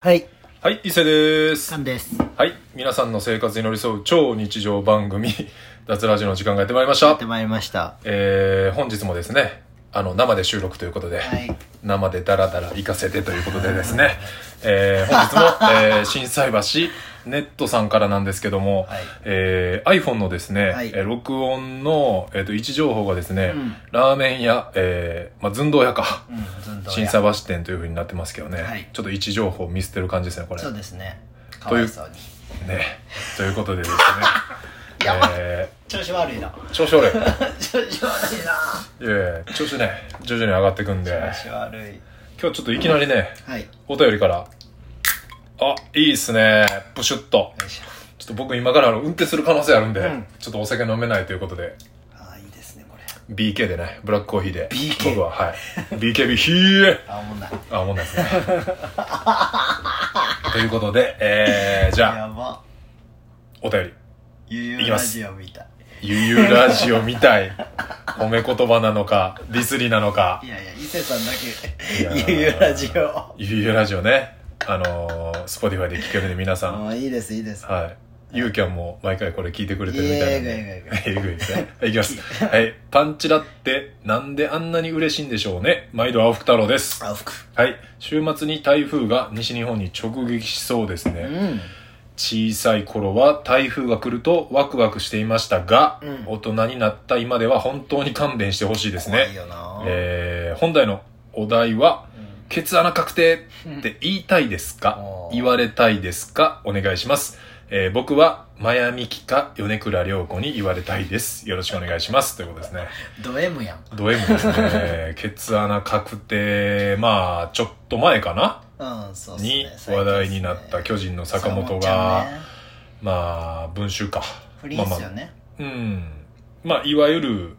はい、はい、伊勢ですカ。ンです。はい、皆さんの生活に寄り添う超日常番組、脱ラジオの時間がやってまいりましたやって。まいりました。えー、本日もですね、あの、生で収録ということで、はい。生でダラダラ行かせてということでですね、えー、本日も、えー、震災橋ネットさんからなんですけども、はいえー、iPhone のですね、はいえー録音の、えー、と位置情報がですね、うんラーメン屋、えー、まあ、寸胴屋か、うん、ずんどう震や災橋店という風になってますけどね、はいちょっと位置情報を見捨てる感じですね、これ。そうですね。かわいそうに。ね。ということでですね。え調子悪いな。ー、調子悪い。調子悪いな。いやいや調子ね、徐々に上がってくんで、調子悪い。今日ちょっといきなりね、はい。よお便りから、あ、いいっすね。プシュッと。ちょっと僕今からあの運転する可能性あるんで、うんちょっとお酒飲めないということで、ああ、いいですね、これ。BK でね、ブラックコーヒーで。BK 僕は、はい。BKB ヒーあ、もうない。あ、もんないですね。ということで、えー、じゃあ、やば。お便り。ゆゆうラジオみたい。ゆゆラジオみたい。褒め言葉なのか、ディスりなのかい。やいや、伊勢さんだいけ、やーゆうゆうラジオ。ゆゆラジオね。あのー、 Spotify で聞けるんで皆さん。ああ、いいです、いいです。はい。ゆうきゃんも毎回これ聞いてくれてるみたいなんえで。ぐいえぐいですね。はい、いきます。はい。パンチラってなんであんなに嬉しいんでしょうね。毎度青福太郎です。あ、服。はい。週末に台風が西日本に直撃しそうですね。うん。小さい頃は台風が来るとワクワクしていましたが、うん大人になった今では本当に勘弁してほしいですね。怖いよな。えー、本題のお題は、ケツ穴確定って言いたいですか？おー言われたいですか？お願いします。えー僕は、マヤミキか米倉涼子に言われたいです。よろしくお願いします。ということですね。ド M やん。ド M ですね。ケツ穴確定、まあ、ちょっと前かな？うん、そうっすねに話題になった巨人の坂本が、んねまあ、文集か。不倫っすよね。まあまあうん。まあ、いわゆる、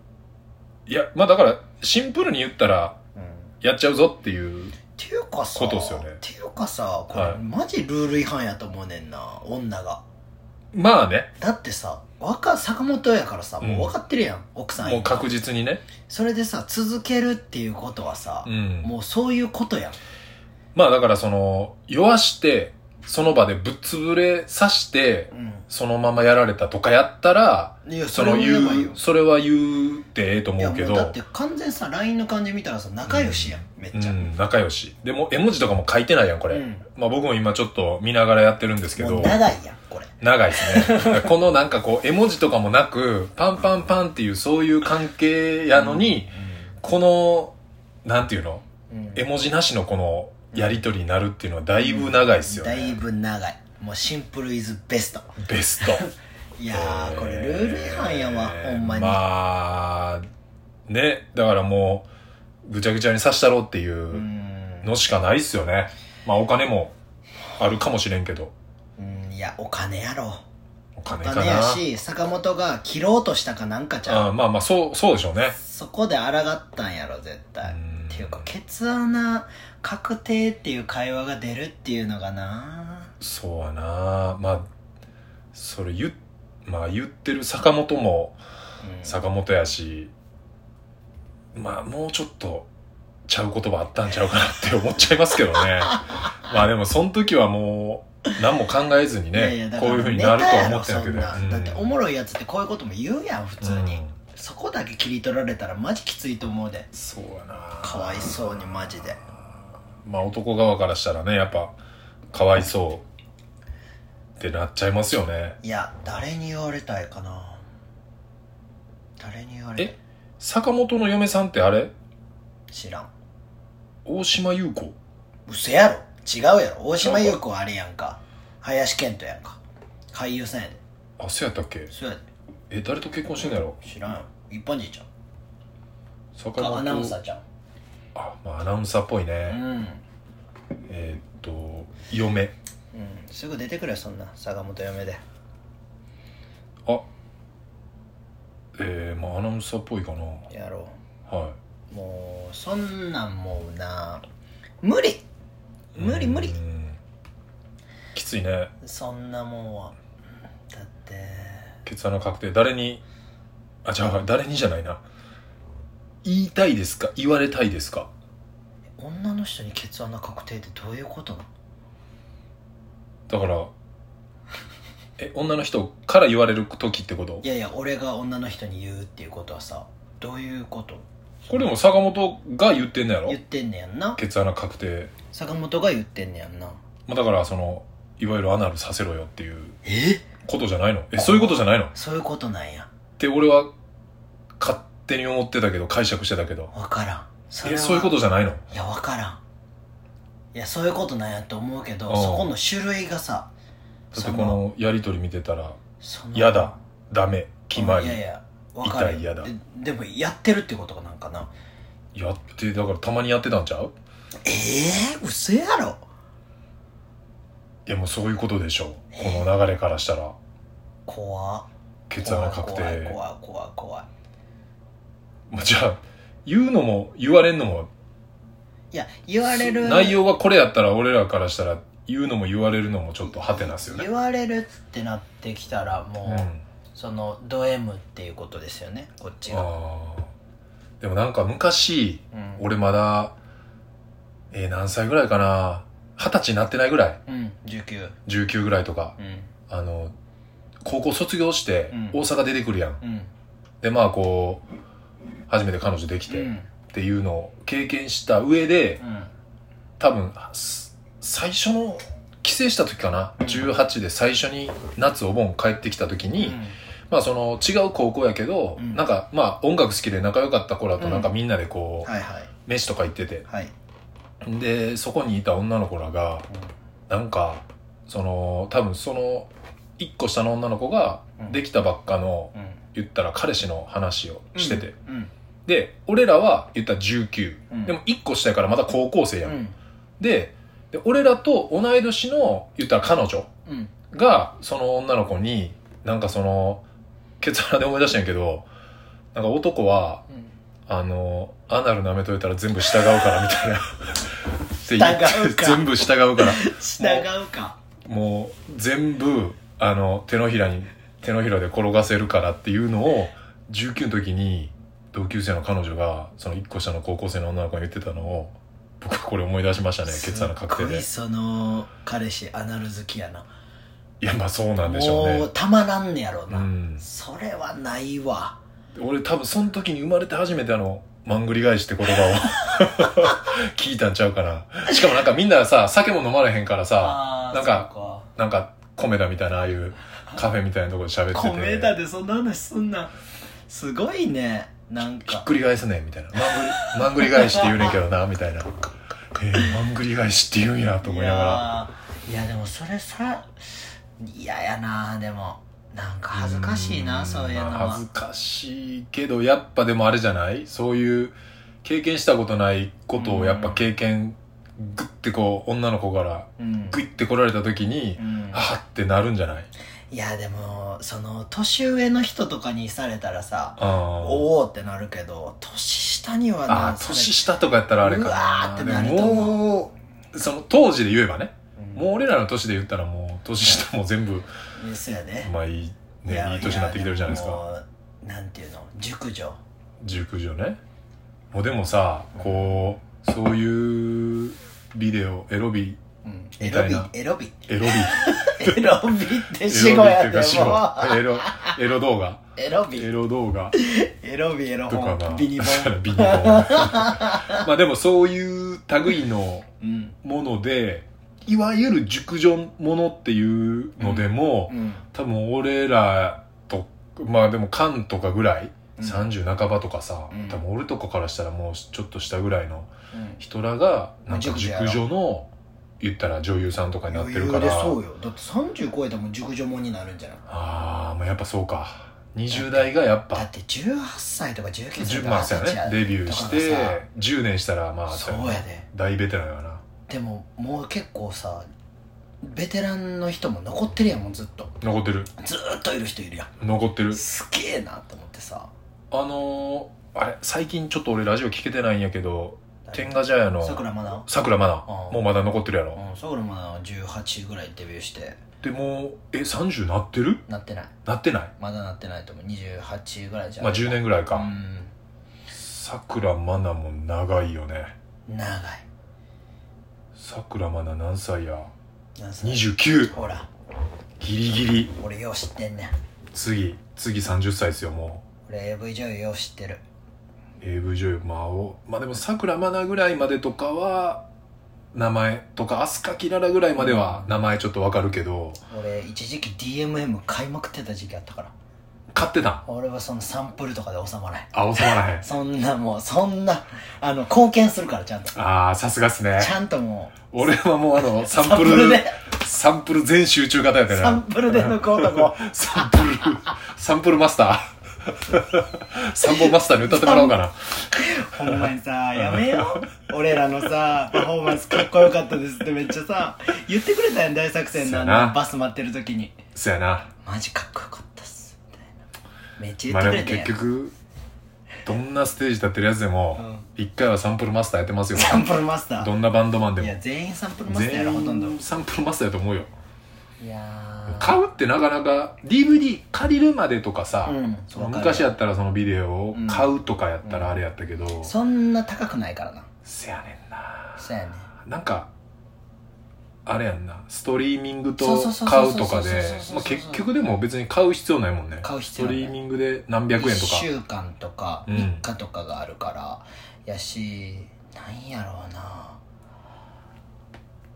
いや、まあだから、シンプルに言ったら、うん。やっちゃうぞっていう、っていうかさ、ことっすよねっていうかさ、これ、はいマジルール違反やと思うねんな、女が。まあね、だってさ、わか、坂本やからさ、もううん分かってるやん、奥さんもう確実にね。それでさ、続けるっていうことはさ、うん。もうそういうことやん。まあだからその、酔わして、その場でぶっ潰れさして、うん。そのままやられたとかやったら、いや、それ言う、。それは言うてええと思うけど、だって完全さ、LINE の感じ見たらさ、仲良しやん、めっちゃ。うん、仲良し。でも、絵文字とかも書いてないやん、これ。うんまあ僕も今ちょっと見ながらやってるんですけど長いやん、これ。長いですね。このなんかこう、絵文字とかもなく、パンパンパンっていうそういう関係やのに、この、なんていうの？うん、うん絵文字なしのこの、やりとりになるっていうのはだいぶ長いっすよね。だいぶ長い。もうシンプルイズベスト。ベスト。いやー、これルール違反やわ、えーほんまに。まあ、ね、だからもう、ぐちゃぐちゃにさしたろうっていううんのしかないっすよね。まあお金もあるかもしれんけど、うん、いや、お金やろ。おお金かな。金やし、坂本が切ろうとしたかなんかちゃう。あまあまあ、そう、そうでしょうね。そこで抗ったんやろ、絶対。うんっていうか、ケツ穴確定っていう会話が出るっていうのがなそうやなまあ、それ言っ、まあ言ってる坂本もうん坂本やし、まあもうちょっとちゃう言葉あったんちゃうかなって思っちゃいますけどね。まあでもその時はもう何も考えずにいやいやこういう風になるとは思ってたけど。ネタやろそんなだっておもろいやつってこういうことも言うやん、普通に。うんそこだけ切り取られたらマジきついと思うで。そうやなかわいそうにマジで。まあ男側からしたらね、やっぱ、かわいそうってなっちゃいますよね。いや、誰に言われたいかな誰に言われたい？え？坂本の嫁さんってあれ？知らん。大島優子？嘘やろ違うやろ大島優子はあれやんか。林遣都やんか。俳優さんやで。あ、そうやったっけ？そうやで。え、誰と結婚してんのやろ？知らんよ。一般人ちゃ坂本アナウンサーちゃん。あ、まあアナウンサーっぽいうね。ん。えーっと、嫁。うん。すぐ出てくれよ、そんな。坂本嫁で。あ、えー、まあアナウンサーっぽいかな。やろはう。もう、そんなんもうな。無理い。無理無理う。んきついね。そんなもんは。だって。ケツ穴確定。誰に、あ、じゃあ誰にじゃないな。言いたいですか？言われたいですか？女の人にケツ穴確定ってどういうこと？なのだからえ女の人から言われる時ってこと？いやいや俺が女の人に言うっていうことはさどういうこと？これでも坂本が言ってんのやろ？言ってんねやんな？ケツ穴確定、坂本が言ってんねやんな？まあ、だからそのいわゆるアナルさせろよっていうえ？ことじゃないの？えそういうことじゃないの？っそういうことなんや。て俺は勝手に思ってたけど解釈してたけど。分からんそえそういうことじゃないの？いや分からん。いやそういうことなんやと思うけどうん。そこの種類がさだってこのやり取り見てたらその嫌だ。ダメ。決まり。いやいや分かる。痛い嫌だ。ででもやってるってことなんかな。やってだからたまにやってたんちゃう？ええー、嘘やろ。いやもうそういうことでしょこの流れからしたら。怖っ。ケツ穴確定。怖い怖い怖い怖い怖い。まあじゃあ言うのも言われんのもいや言われる内容がこれやったら俺らからしたら言うのも言われるのもちょっとハテナっすよね。言われるってなってきたらもう、うん。そのド M っていうことですよねこっちが、でもなんか昔うん、俺まだえー何歳ぐらいかな二十歳になってないぐらい。うん19 19ぐらいとか。うん。あの高校卒業してうん。大阪出てくるやん、うん。でまあこう初めて彼女できてうん。っていうのを経験した上でうん。多分す最初の帰省した時かな、うん。18で最初に夏お盆帰ってきた時に、うん。まあその違う高校やけど、うん。なんかまあ音楽好きで仲良かった子らとなんかみんなでこう、はいはい。飯とか行ってて。はい、でそこにいた女の子らがなんかその多分その1個下の女の子がうん。できたばっかのうん言ったら彼氏の話をしてて、うん。で俺らは言ったら19、うん。でも1個下やからまだ高校生やん、うん。でで俺らと同い年の言ったら彼女うん。がその女の子になんかそのケツ穴で思い出したんやけどなんか男はあのアナル舐めといたら全部従うからみたいな。従うか。全部従うから。従うか。もう全部あの手のひらに手のひらで転がせるからっていうのを19の時に同級生の彼女がその1個下の高校生の女の子が言ってたのを僕はこれ思い出しましたねケツ穴確定でその彼氏アナル好きやな。いやまあそうなんでしょうもうねたまらんねやろな、うん。それはないわ。俺多分その時に生まれて初めてあのマングリ返しって言葉を 聞いたんちゃうかな。しかもなんかみんなさ酒も飲まれへんからさなんか。なんか米田みたいなああいうカフェみたいなところで喋ってて。米田でそんな話すんな。すごいね。なんか。ひっくり返すねみたいな。マングリマングリ返しって言うねんけどなみたいな。えー、マングリ返しって言うんやと思いながら。いやでもそれさ嫌やなでも。なんか恥ずかしいなうんそういうのは。まあ恥ずかしいけどやっぱでもあれじゃない？そういう経験したことないことをやっぱ経験グッてこう女の子からうん。グイって来られた時にうん。はっってなるんじゃない？いやでもその年上の人とかにされたらさおおってなるけど年下にはあなー年下とかやったらあれかな。うわーってなるとでももうその当時で言えばね。うん。もう俺らの年で言ったらもう年下も全部そうやね。まあいいねやいい年になってきてるじゃないですか。なんていうの？熟女。熟女ね。もうでもさこうそういうビデオエロビうんエロビエロビ。エロビ。エロビってエ死語やでいう。か死後もエロエロ動画。うエロビ。エロ動画。エロビエロ。とかビニボン。ビニボン。まあでもそういう類のうん。ものでいわゆる熟女ものっていうのでも、うん。多分俺らとまあでも缶とかぐらい、うん。30半ばとかさ、うん。多分俺とかからしたらもうちょっとしたぐらいのうん。人らがなんか熟女の言ったら女優さんとかになってるから。でそうよ。だって30超えたらもう熟女もんになるんじゃない？ああまあやっぱそうか。20代がやっぱ。だって18歳とか19歳10とかまあそうやね。デビューしてとかがさ10年したらまあそうやで。大ベテランやな。でももう結構さベテランの人も残ってるやんもうずっと。残ってる。ずーっといる人いるやん。残ってる。すげえなと思ってさ。あのー、あれ最近ちょっと俺ラジオ聞けてないんやけど天下茶屋の。さくらまだ？さくらまだ。うんもうまだ残ってるやろ。うんさくらまだ18ぐらいデビューして。でもうえ30なってる？なってない。なってない？まだなってないと思う。28ぐらいじゃんまあ10年ぐらいか。うん。さくらまなも長いよね。長い。さくらまな何歳や？何歳？29ほら。ギリギリ。俺よう知ってんねん。次次30歳ですよも俺 AV 女優よう知ってる。う AV 女優まあおまあでもさくらまなぐらいまでとかは名前とか飛鳥きららぐらいまでは名前ちょっとわかるけど。俺一時期 DMM 買いまくってた時期あったから。買ってたん？俺はそのサンプルとかで収まらへん。あ収まらへん。そんなもうそんなあの貢献するからちゃんと。ああさすがっすね。ちゃんとも俺はもうあの サンプルルで。サンプル全集中型やったサンプルで抜こうとこサンプルサンプルマスター サンボマスターに歌ってもらおうかな。ほんまにさやめよう。俺らのさパフォーマンスかっこよかったですってめっちゃさ言ってくれたやん大作戦のあのバス待ってる時に。そやな。マジかっこよかったっすみたいな。めっちゃ言ってくれてん。やん結局どんなステージ立ってるやつでも一回はサンプルマスターやってますよサンプルマスター。どんなバンドマンでも。いや全員サンプルマスターやろほとんど。サンプルマスターやと思うよ。いやー買うってなかなか DVD 借りるまでとかさ、うんその昔やったらそのビデオを買うとかやったらあれやったけど、そんな高くないからな。せやねんな。そうやねなんかあれやんな。ストリーミングと買うとかでまあ結局でも別に買う必要ないもんね。買う必要ない。ストリーミングで何百円とか。1週間とかうん。3日とかがあるから、やしなんやろうな。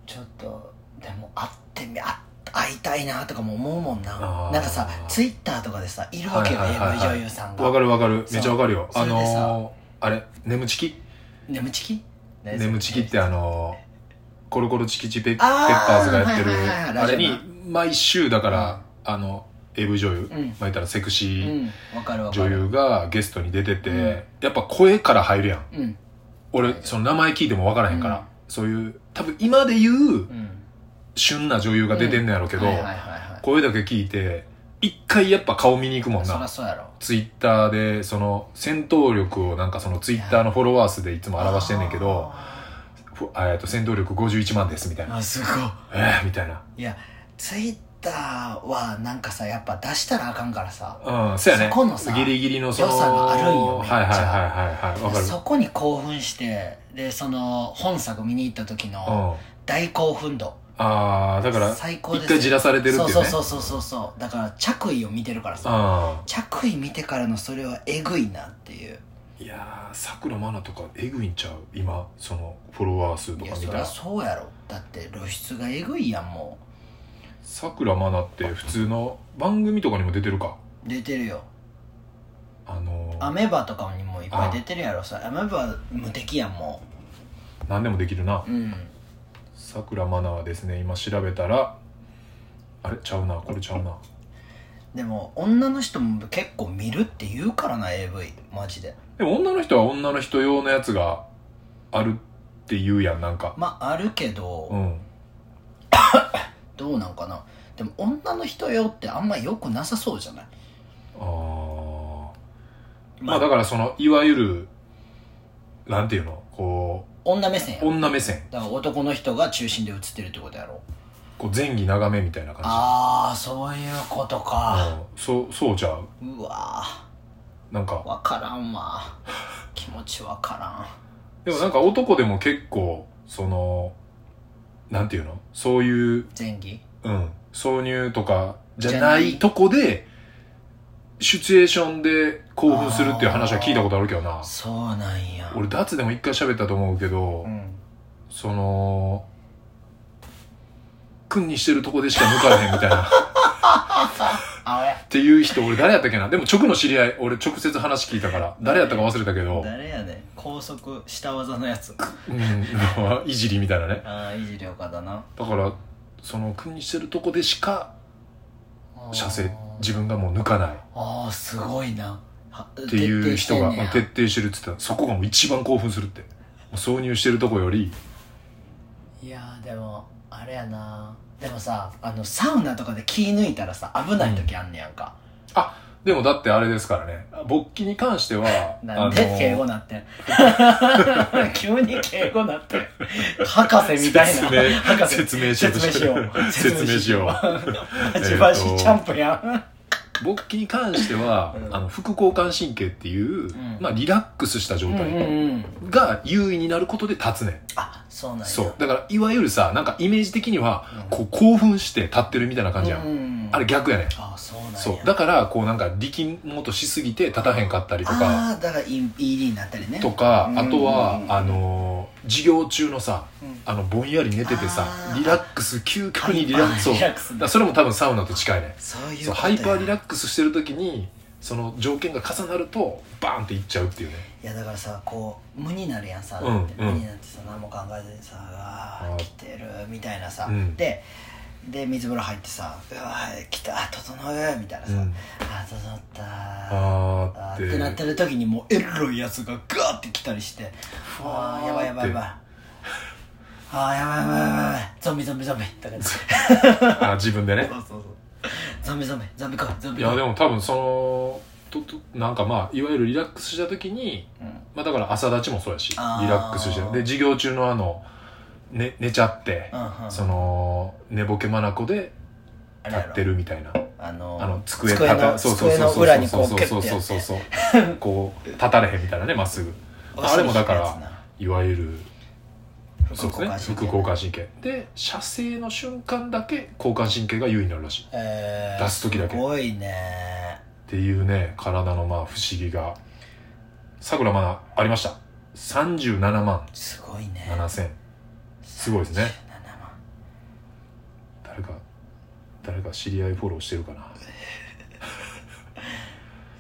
ちょっとでも会ってみあ会いたいなとかも思うもんな。なんかさツイッターとかでさいるわけよ、はいはいはいはい。AV 女優さんが。わかるわかる。めっちゃわかるよ。あのー、あれ眠ちき眠ちき眠ちきってあのーコロコロチキチペペッパーズがやってるあれに毎週だから、あの AV 女優、うん。まあたらセクシうー女優がゲストに出てて、うん。やっぱ声から入るやん。うん。俺その名前聞いても分からへんから、うん。そういう多分今で言ううん旬な女優が出てんのやろうけど、声だけ聞いて一回やっぱ顔見に行くもんな。そうやろ。ツイッターでその戦闘力をなんかそのツイッターのフォロワー数でいつも表してんねんけどふえーと戦闘力51万ですみたいな。あすごい。えー、みたいな。いやツイッターはなんかさやっぱ出したらあかんからさ。うんそうやね。そこのさギリギリのその良さがあるんよはいはいはいはいはい。わかる。そこに興奮してでその本作見に行った時のうん。大興奮度ああだから最高です一回じらされてるっていうね。そうそうそうそうそう。だから着衣を見てるからさ。あ着衣見てからのそれはえぐいなっていう。いやーさくらまなとかえぐいんちゃう？今そのフォロワー数といやそりゃか見たらそうやろ。だって露出がえぐいやんもさくらまなって普通の番組とかにも出てるか？う出てるよ。あのー、アメバとかにもいっぱい出てるやろさ。アメバは無敵やんも何でもできるな。ううんさくらまなはですね。今調べたら。あれ？ちゃうな。これちゃうな。でも女の人も結構見るって言うからな AV マジで。でも女の人は女の人用のやつがあるって言うやんなんか。まああるけど、うん。どうなんかな。でも女の人用ってあんま良くなさそうじゃない？あー。まあ。だからそのいわゆるなんていうの？こ女目線女目線。だから男の人が中心で映ってるってことやろ。こう前儀長めみたいな感じ。ああそういうことか。うん。そうそうちゃう？うわなんか。ーわからんわ。気持ちわからでもなんか男でも結構そのなんていうの？そういう、ん前儀？うん、挿入とかじゃない。とこでシチュエーションで興奮するっていう話は聞いたことあるけどな。そうなんや。俺ダツでも一回喋ったと思うけど、うん。その君にしてるとこでしか抜かれへんみたいな。っていう人俺誰やったっけな？でも直の知り合い俺直接話聞いたから。誰やったか忘れたけど、誰やねん。高速下技のやつ。うん、いじりみたいなね。ああいじり岡だな。だからその君にしてるとこでしか射精。自分がもう抜かない。ああすごいな。っっていう人が徹徹底してるって言った。らそこがもう一番興奮するって。もう挿入してるとこより。いやーでもあれやな。でもさあのサウナとかで気抜いたらさ危ない時あんねやんか、でもだってあれですからね。勃起に関してはなんで敬語なってん？急に敬語なってん。博士みたいな。説明博士。説明しようと説明しよう。説明しよう。バチバチチャンプやん。勃起に関しては、うん。あの副交感神経っていう、ん。まあ、リラックスした状態が優位になることで立つねん。あそうなんや。そう。だからいわゆるさなんかイメージ的には、うん。こう興奮して立ってるみたいな感じやん、うんうんうん。あれ逆やねん。あそうそう。だからこうなんか力もとしすぎて立たへんかったりとか。ああだから ED になったりね。とかうん。あとはあのー授業中のさうん。あのぼんやり寝ててさリラックス究極にリラックス。そそれも多分サウナと近いね。そういうハイパーリラックスしてる時にその条件が重なるとバーンっていっちゃうっていうね。いやだからさこう無になるやんさ、無になってさ何も考えずにさ「うわあ来てる」みたいなさ、うん。でで水風呂入ってさ「うわー来た整う」みたいなさ「うん。あ整った。あーって。なってる時にもうエロいやつがガーって来たりして「あーやばいやばいやばい」あーやばいやばいやばいゾンビゾンビゾンビとか あ自分でね。そうそうそう。ゾンビゾンビゾンビ来いゾンいビ来いやでも多分そのととなんかまあいわゆるリラックスした時にうん。まあだから朝立ちもそうやしリラックスしてで授業中のあの、ね、寝ちゃって、うんうん。その寝ぼけまなこで立ってるみたいな。あのあの机机のそうそうそうそうそう。そうそうそうそうこう立たれへんみたいなねまっすぐ。あれもだからいわゆるそうですね。副交感神経。で射精の瞬間だけ交感神経が優位になるらしい。っえー、出す時だけ。すごいね。ていうね体のまあ不思議が。さくらまだありました？37万。すごいね。7000すごいですね。7万。誰か誰か知り合いフォローしてるかな。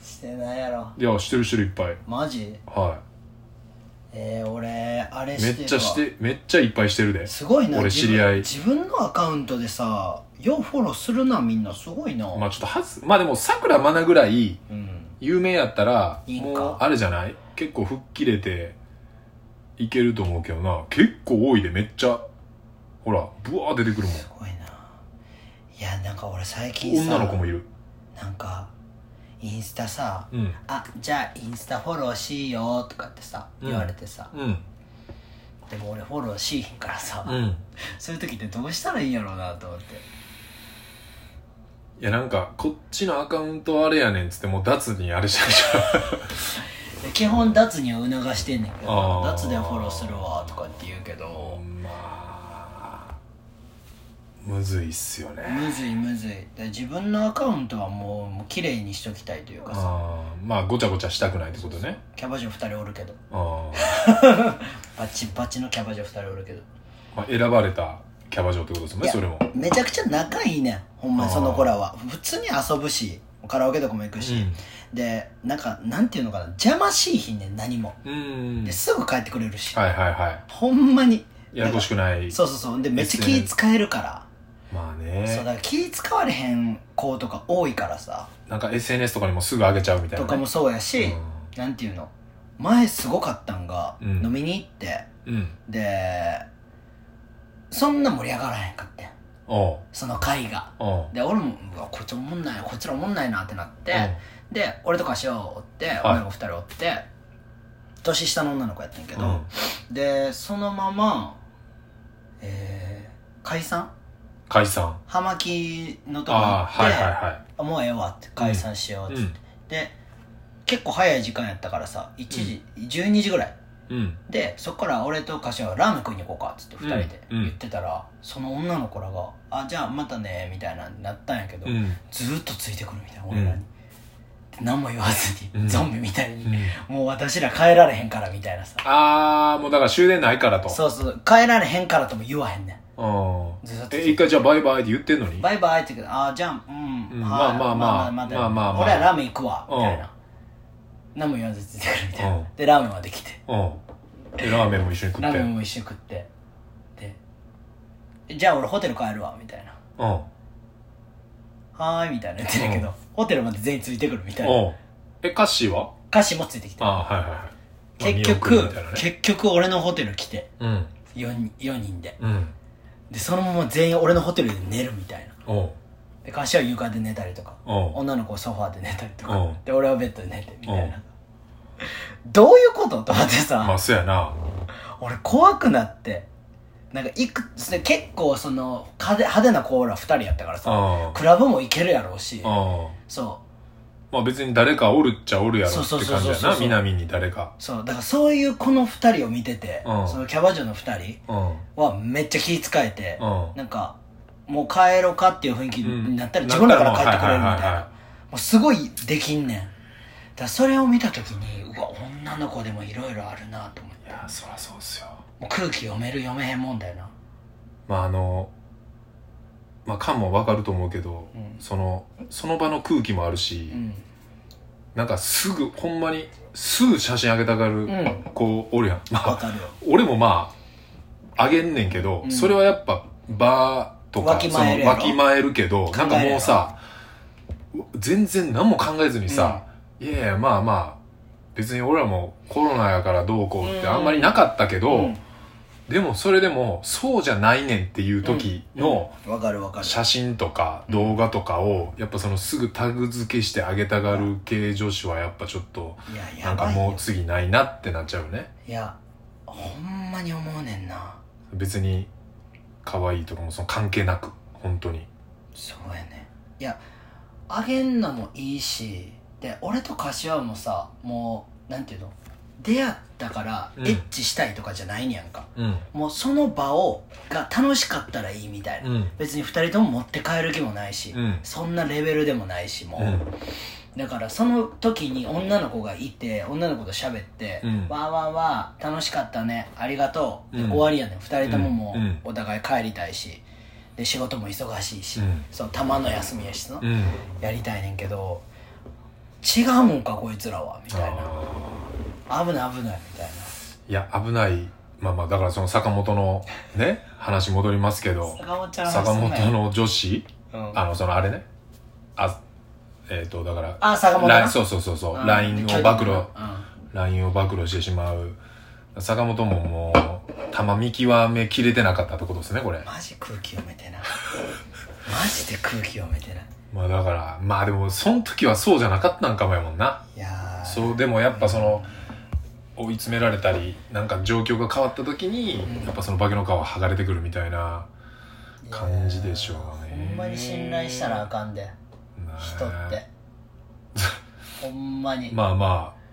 してないやろ。いやしてるしてるいっぱい。マジ？はえー、俺あれいしてるわ。めっちゃしてめっちゃいっぱいしてるで。すごいな。俺知り合い。自分のアカウントでさようフォローするなみんなすごいな、まあちょっとはずまあでもさくらまなぐらいうん。有名やったらいいんか？もうあれじゃない？結構吹っ切れていけると思うけどな。結構多いで。めっちゃ。ほらブワー出てくるもん。すごいな。いやなんか俺最近さ女の子もいる。なんかインスタさうん。あじゃあインスタフォローしようとかってさうん。言われてさ、うん。でも俺フォローしひんからさ、うん。そういう時ってどうしたらいいんやろうなと思って。いやなんかこっちのアカウントあれやねんっつってもう脱にあれしたでしで基本脱には促してんねんけど脱ではフォローするわとかって言うけょどまあむずいっすよね。むずいむずい。で自分のアカウントはもうもう綺麗にしときたいというかさ。まあごちゃごちゃしたくないってことね。キャバ嬢2人おるけど。あ バチバチのキャバ嬢2人おるけど。ー、まあ、選ばれたキャバ嬢ってことですもんねそれも。めちゃくちゃ仲いいねん。ほんまにその子らは。普通に遊ぶしカラオケとかも行くし、でなんかなんていうのかな。邪魔しいひんねん何も。ですぐ帰ってくれるし、はいはいはい。ほんまに。ややこしくない。そうそうそう。でめっちゃ気使えるから、まあそうだかねら気使われへん子とか多いからさ。なんか SNS とかにもすぐ上げちゃうみたいな、ね、とかもそうやし、うん。なんていうの。前すごかったんが、うん。飲みに行って。うん。でそんな盛り上がらへんかってんその会が。おう。で俺もうわこいつおもんないこいつらおもんないなってなって、で俺と柏を追ってい。女の子二人追って、年下の女の子やってんけど、うん。でそのままえー、解散？解散。葉巻のとこ行ああって、はいはいはあもうええわって解散しようっつって、で結構早い時間やったからさ1時、12時ぐらいいうん。でそっから俺と柏はラーメン食いに行こうかっつって2人でうん。言ってたら、その女の子らが「あじゃあまたね」みたいなになったんやけど、うん。ずーっとついてくるみたいな俺らに、で何も言わずに、うん。ゾンビみたいに、うん。もう私ら帰られへんからみたいなさ。ああもうだから終電ないからと。そうそう帰られへんからとも言わへんねうん。ずっとえ一回じゃあバイバイって言ってんのに？んバイバイって言うけどあーじゃあうん、まあまあまあ。またまあまあまあ。俺はラーメン行くわみたいうん。な何も言わずついてくるみたいな、うん。でラーメンまで来て。うん。でラーメンも一緒に食って。ラーメンも一緒に食って。でじゃあ俺ホテル帰るわみたいな。うん。はーいみたいな言ってたけど、うん。ホテルまで全員ついてくるみたいな。うん。えカッシーは？歌詞もついてきて。ああはいはいはい。結まあ見送る局、みたいなね。結局俺のホテル来て。うん。4人 ,4 人で。うん。でそのまま全員俺のホテルで寝るみたいな。おうで歌詞は床で寝たりとか女の子はソファーで寝たりとかうん。で俺はベッドで寝てみたいうん。などういうこと？と思ってさ、まあそうやな。俺怖くなってなんかいくつ結構その派手派手なコーラ2人やったからさあクラブも行けるやろうしあそう。まあ別に誰かおるっちゃおるやろってそう感じやそうそうそうな南に誰か。そう。だからそういうこの二人を見てて、うん。そのキャバ嬢の二人うん。はめっちゃ気遣えて、うん。なんかもう帰ろうかっていう雰囲気になったらうん自分らから帰ってくれるみたいな、もうすごいできんねん。だそれを見た時にうわ女の子でもいろいろあるなと思って。いやそりゃそうですよ。もう空気読める読めへんもんだよな。まああのまあカンもわかると思うけど、うん。そのその場の空気もあるし、うん。なんかすぐほんまにすぐ写真あげたがるうん。子おるやん、まあわかるよ。俺もまああげんねんけど、うん。それはやっぱバーとかわきまえるわきまえるけどなんかもうさ全然何も考えずにさ、いやいやまあまあ別に俺らもコロナやからどうこうってあんまりなかったけど、うん。でもそれでもそうじゃないねんっていう時のわかるわかる。写真とか動画とかをやっぱそのすぐタグ付けしてあげたがる系女子はやっぱちょっといやなんかやばいよ。もう次ないなってなっちゃうよね。いやほんまに思うねんな。別に可愛いとかもその関係なく本当に。そうやね。いやあげんのもいいしで俺と柏もさもうなんていうの？出会ったからうん。エッチしたいとかじゃないねやんか、うん。もうその場をが楽しかったらいいみたいな、うん。別に二人とも持って帰る気もないし、うん。そんなレベルでもないしもう、うんだからその時に女の子がいて女の子と喋って「うん。わーわーわー楽しかったねありがとう」でうん。終わりやねん。二人とももうん。うお互い帰りたいしで仕事も忙しいし、うん。そのたまの休みやしな、うん。やりたいねんけど違うもんかこいつらはみたいな。あ危ない危ないみたいな。ーいや危ない。まあまあだからその坂本のね話戻りますけど坂本ちゃん坂本の女子？うん。あのそのあれね。あえっ、とだからあ坂本そうそうそうそう。うん。LINE を暴露。うん。LINE を暴露してしまう。坂本ももう玉見極めきれてなかったってことですねこれ。マジ空気読めてない。マジで空気読めてない。まあだからまあでもその時はそうじゃなかったんかもやもんな。いやー。そうでもやっぱその追い詰められたりなんか状況が変わった時に、うん。やっぱその化けの皮剥がれてくるみたいな感じでしょうね。ほんまに信頼したらあかんで人って。ほんまに、まあまあ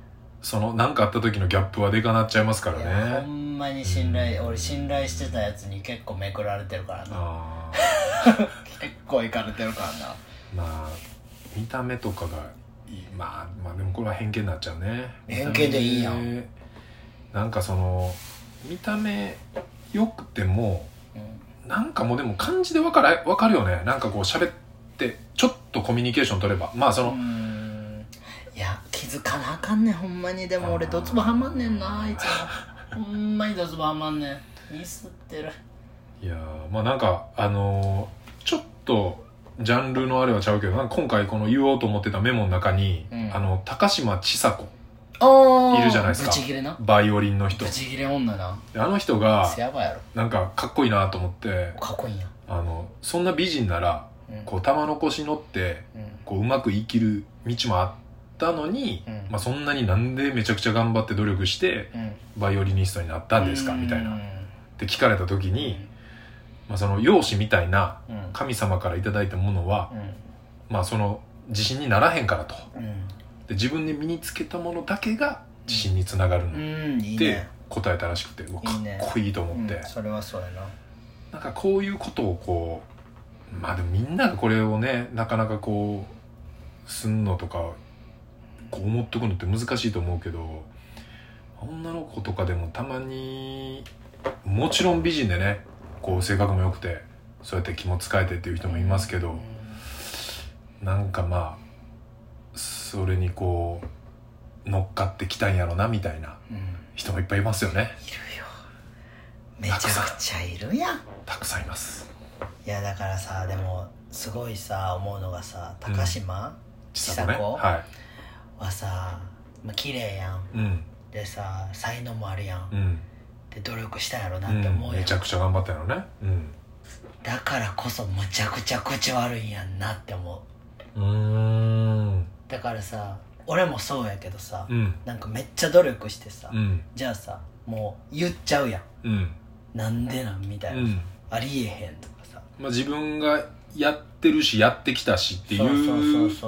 その何かあった時のギャップはでかなっちゃいますからいやほねんまに信頼、うん俺信頼してたやつに結構めくられてるからな。あ。結構いかれてるからな。ーまあ見た目とかがいい。まあまあでもこれは偏見になっちゃうね。偏見でいいやん。なんかその見た目良くてもうん。なんかもうでも感じで分から分かるよね。なんかこう喋ってちょっとコミュニケーション取れば。まあその、いや気づかなあかんねん。ほんまに。でも俺ドツボはまんねんなあいつもほんまにドツボはまんねん。ミスってる。いやーまあなんかあのーちょっとジャンルのあれはちゃうけどなんか今回この言おうと思ってたメモの中に、うん。あの高島千佐子あいるじゃないですか。バイオリンの人。ブチギレ女な。であの人がなんかかっこいいなと思って。かっこいいんや。あのそんな美人ならうんこう玉の腰乗ってうん。こううまく生きる道もあったのに、うん。まあ、そんなになんでめちゃくちゃ頑張って努力してうん。バイオリニストになったんですか？みたいな。って聞かれた時うん。に、まあ、その容姿みたいなうん。神様からいただいたものは、まあその自信にならへんからと。うん。で自分で身につけたものだけが自信につながるうのってね答えたらしくてうわかっこいいと思って、うんそれはそうやな。なんかこういうことをこうまあでもみんながこれをねなかなかこうすんのとかこう思っとくのって難しいと思うけど女の子とかでもたまにもちろん美人でねこう性格も良くてそうやって気も使えてっていう人もいますけど、なんかまあそれにこう乗っかってきたんやろなみたいな人もいっぱいいますよね。よ。めちゃくちゃいるやん。たくさんいますいやだからさでもすごいさ思うのがさ高島ちさ子ね。ははさ、まあ綺麗やん。いうん。でさ才能もあるやん。うん。で努力したんやろなうんって思うやん、めちゃくちゃ頑張ったよね。だからこそむちゃくちゃ口悪いんやんなって思う。うんうん。だからさ俺もそうやけどさ、うん。なんかめっちゃ努力してさ、うん。じゃあさもう言っちゃうやん。うん。なんでなんみたいな、うん。ありえへんと。かさまあ自分がやってるしやってきたしっていそ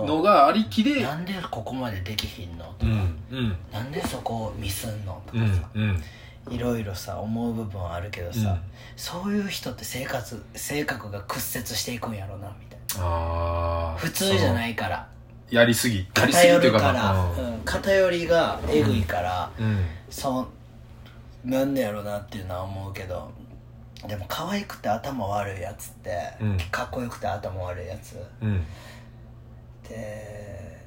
うのがありきでなんでここまでできひんのとか、うんうん。なんでそこをミスんのとうんかさ、うんいろいろさ思う部分はあるけどさ、うん。そういう人って生活性格が屈折していくんやろなみたいな。普通じゃないいから。やりすぎやりすぎっていうか偏るから、なうん。偏りがえぐいから、うんそうなんでやろうなっていうのは思うけどでも可愛くて頭悪いやつって、うん。かっこよくて頭悪いやつ。っうん。て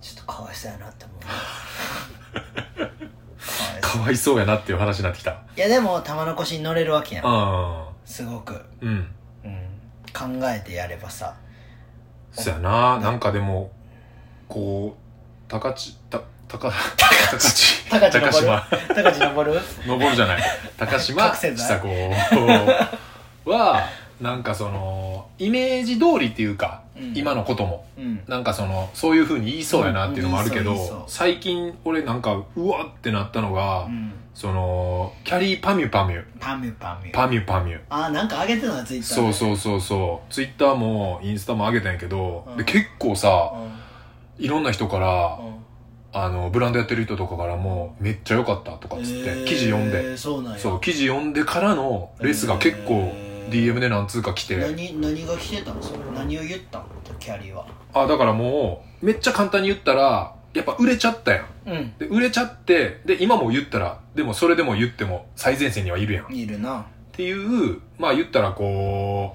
ちょっとかわいそうやなって思う。かわいそう。やなっていう話になってきた。いやでも玉の腰に乗れるわけやん。あすごく、あうん。うん、考えてやればさ。そやな。なんかでもこう高知た高 高知。高知登る？島。高知登る？登るじゃない。高島覚醒剤？久子。はなんかそのイメージ通りっていうか、うん。今のことも。うん。なんかそのそういうふうに言いそうやなっていうのもあるけど、うん。最近俺なんかうわってなったのが、うん。そのキャリーパミュパミュ。パミュパミュ。パミュパミュ。あなんか上げてたなツイッターそうそうそうそう。ツイッターもインスタも上げたんやけど、うん。で結構さういろんな人から、あのブランドやってる人とかからもめっちゃ良かったとかっつって、えー記事読んで。そうなんや。そう記事読んでからのレスが結構えー。DM で何通か来て、何何が来てたの？それ何を言ったの？キャリーは。あだからもうめっちゃ簡単に言ったらやっぱ売れちゃったやん。うん。で売れちゃってで今も言ったらでもそれでも言っても最前線にはいるやんっいるなていうまあ言ったらこ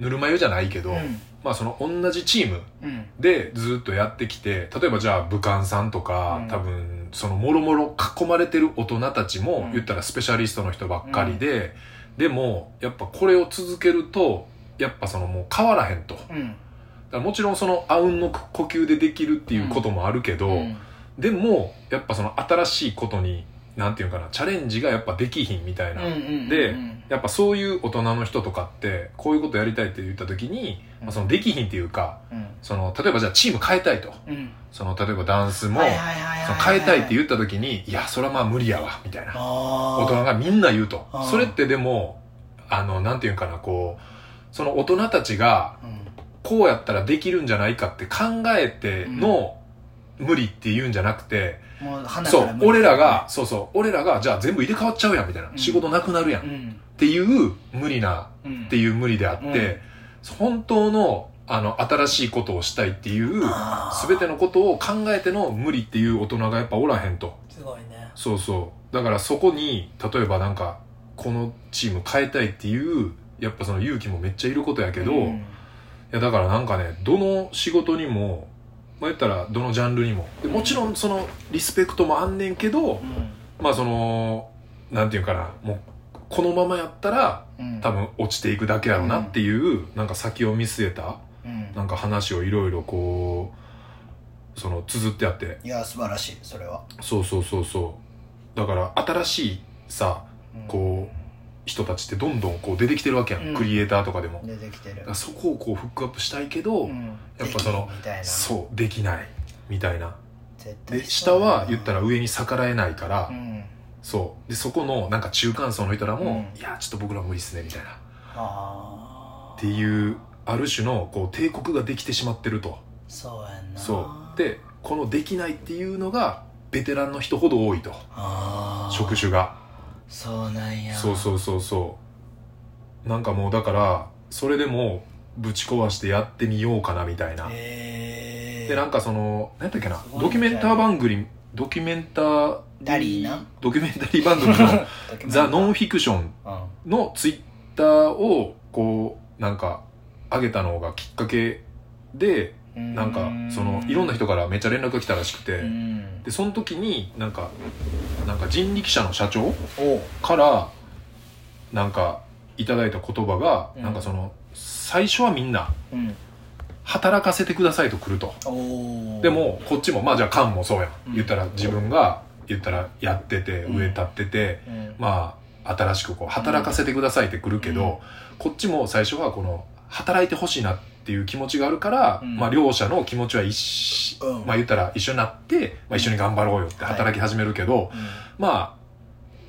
うぬるま湯じゃないけど、うんまあその同じチームうん。でずっとやってきて例えばじゃあ武漢さんとか、うん。多分そのもろもろ囲まれてる大人たちも、うん。言ったらスペシャリストの人ばっかりで、でもやっぱこれを続けるとやっぱそのもう変わらへんと。だかうんらもちろんそのあうんの呼吸でできるっていうこともあるけど、うん。でもやっぱその新しいことになんていうかなチャレンジがやっぱできひんみたいな、うんうんでうん。やっぱそういう大人の人とかってこういうことやりたいって言った時に、まあ、そのできひんっていうかうん。その例えばじゃあチーム変えたいと。うん。その例えばダンスも、変えたいって言った時にいやそれはまあ無理やわみたいな。あ大人がみんな言うと。それってでもあのなんていうんかなこうその大人たちがうん。こうやったらできるんじゃないかって考えての無理って言うんじゃなくて、もう花そう俺らがそうそう俺らがじゃあ全部入れ替わっちゃうやんみたいな、うん。仕事なくなるやん、っうん。ていう無理なうん。っていう無理であって、うん。本当のあの新しいことをしたいっていうあー。全てのことを考えての無理っていう大人がやっぱおらへんと。すごいね。そうそう。だからそこに例えばなんかこのチーム変えたいっていうやっぱその勇気もめっちゃいることやけど、いうん。やだからなんかねどの仕事にもまあ言ったらどのジャンルにも。でもちろんそのリスペクトもあんねんけど、うん。まあそのなんていうかなもうこのままやったらうん。多分落ちていくだけやろなっていう、なんか先を見据えたうん。なんか話をいろいろこうその綴ってあって。いや素晴らしいそれは。そうそうそうそう。だから新しいさうん。こう人たちってどんどんこう出てきてるわけやん、うん。クリエイターとかでも。だ出てきてる。からそこをこうフックアップしたいけど、うん。やっぱそのできんみたいな。そうできないみたいな。絶対で下は言ったら上に逆らえないから、うん。そう。でそこのなんか中間層の人らも、うん。いやちょっと僕ら無理っすねみたいな。っああていうある種のこう帝国ができてしまってると。そうやんな。そう。でこのできないっていうのがベテランの人ほど多いと。ああ職種がそうなんや。そうそうそうそう。なんかもうだからそれでもぶち壊してやってみようかなみたいな、へえでなんかその何やったっけなドキュメンター番組ドキュメンターダリーな？ドキュメンタリー番組の「ザ・ノンンフィクション」のツイッターをこうなんか上げたのがきっかけでなんかそのいろんな人からめっちゃ連絡が来たらしくて。うん。でその時になんかなんか人力車の社長からなんかいただいた言葉が、うん。なんかその最初はみんなうん。働かせてくださいと来ると。でもこっちもまあじゃあ菅もそうやん、うん。言ったら自分が言ったらやっててうん。上立ってて、うん。まあ新しくこう働かせてくださいって来るけど、うん。こっちも最初はこの働いてほしいなっていう気持ちがあるから、うん。まあ両者の気持ちは一し、うん。まあ言ったら一緒になって、まあ、一緒に頑張ろうよって働き始めるけど、まあ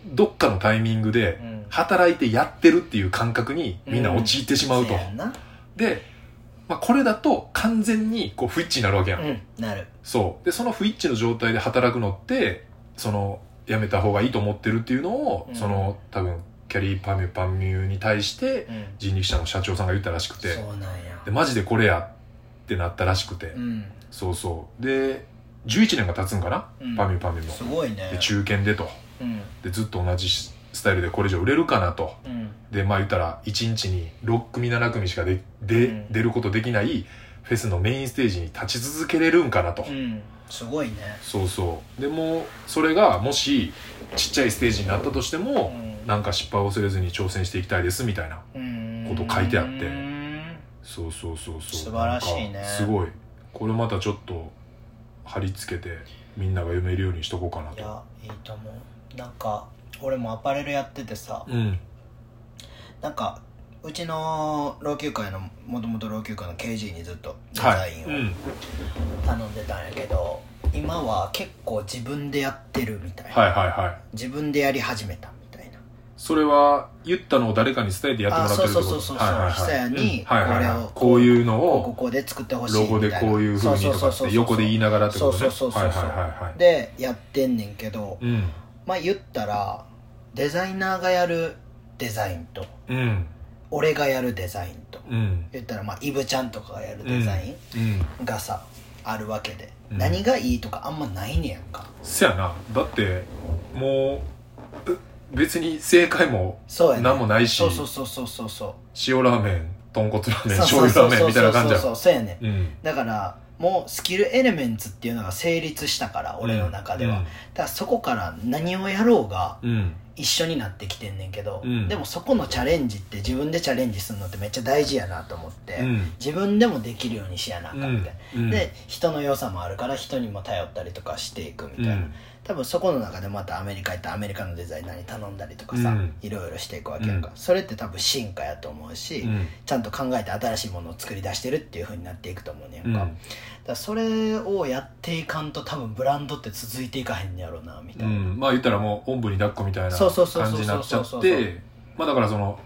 どっかのタイミングでうん。働いてやってるっていう感覚にみんな陥ってしまうと。でまあ、これだと完全にこう不一致になるわけやん、うん。なる。そう。でその不一致の状態で働くのってそのやめた方がいいと思ってるっていうのを、うん。その多分キャリーパミュパミュに対してうん。人力車の社長さんが言ったらしくて。そうなんや。でマジでこれやってなったらしくて、うん。そうそう。で11年が経つんかな、うん。パミュパミュも。すごいね。で中堅でと。うん。でずっと同じスタイルでこれ以上売れるかなと。うん。でまあ言ったら1日に6組7組しかでで、うん。出ることできないフェスのメインステージに立ち続けれるんかなと、うん。すごいね。そうそう。でもそれがもしちっちゃいステージになったとしても、うんなんか失敗を恐れずに挑戦していきたいですみたいなうん。こと書いてあって。うんそうそうそうそう。素晴らしいね。すごい。これまたちょっと貼り付けてみんなが読めるようにしとこうかないとやいいと思う。なんか俺もアパレルやっててさ。うん。なんかうちの老朽化のもともと老朽化の KG にずっとデザインをはい。うん。頼んでたんやけど、今は結構自分でやってるみたいな、はいはいはい。自分でやり始めたそれは言ったのを誰かに伝えてやってもらってるってこと？あそうそうそうそう。はい久屋にこれをこういうのこうこをこで作ってほしいロみたいな。ゴでこういう風にとかって横で言いながらってことね。そうそうそうそう。そうでやってんねんけど、うん。まあ言ったらデザイナーがやるデザインと。うん。俺がやるデザインと。うん。言ったらまあイブちゃんとかがやるデザイうん。ンがさ、あるわけで、うん。何がいいとかあんまないねやんか。せやな。だってもうう別に正解も何もないしそうそうそうそうそう。そう塩ラーメン豚骨ラーメンそう醤油ラーメンみたいな感じや。そうそうそうそうやね。うん。だからもうスキルエレメンツっていうのが成立したから俺の中では、だからそこから何をやろうがうん。うん一緒になってきてんねんけど、うん。でもそこのチャレンジって自分でチャレンジするのってめっちゃ大事やなと思って、うん。自分でもできるようにしやなあかんみたいな、うん。で人の良さもあるから人にも頼ったりとかしていくみたいな、うん多分そこの中でまたアメリカ行ったらアメリカのデザイナーに頼んだりとかさ、うん。いろいろしていくわけやんか、うん。それって多分進化やと思うし、うん。ちゃんと考えて新しいものを作り出してるっていう風になっていくと思うねやんか,、うん。だそれをやっていかんと多分ブランドって続いていかへんねやろうなみたういな、ん。まあ言ったらもうおんぶに抱っこみたいな感じになっちゃってまあだからその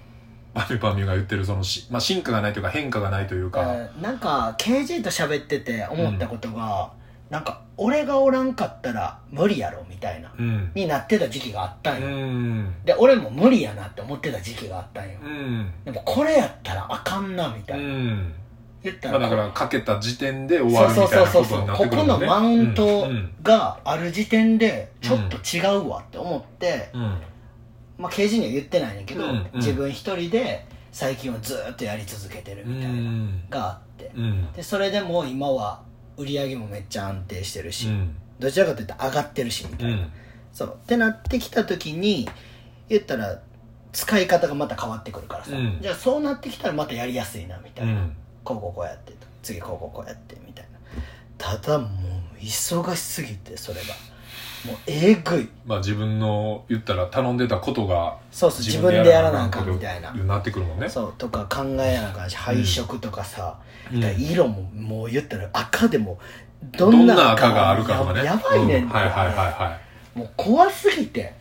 パミュパミュが言ってるそのし、まあ、進化がないというか変化がないというか、えーなんか KG と喋ってて思ったことが、なんか俺がおらんかったら無理やろみたいな、うん。になってた時期があったんうよ、ん。で俺も無理やなって思ってた時期があったんよ、うん。でもこれやったらあかんなみうたいな、ん。言ったらまあだからかけた時点で終わるみたいなことになっここのてくるもんね。マウントうんがある時点でちょっと違うわって思って、うん。まあ刑事には言ってないねん。けど、自分一人で最近はずーっとやり続けてるうみたいな、ん。があって。うん。でそれでも今は売り上げもめっちゃ安定してるし、うん。どちらかというと上がってるしみたいな、そう。ってなってきた時に言ったら使い方がまた変わってくるからさ、うん。じゃあそうなってきたらまたやりやすいなみたいな、うん。こうこうこうやってと。次こうこうこうやってみたいな。ただもう忙しすぎてそれがもうえぐい。まあ自分の言ったら頼んでたことがそうそう自分でやらなあかんみたいな。なってくるもんね。そうとか考えやなあかんし配色とかさ、うん。だから色ももう言ったら赤でもどんな赤があるかとかね。ややばいねんうん。はいはいはいはもう怖すぎて。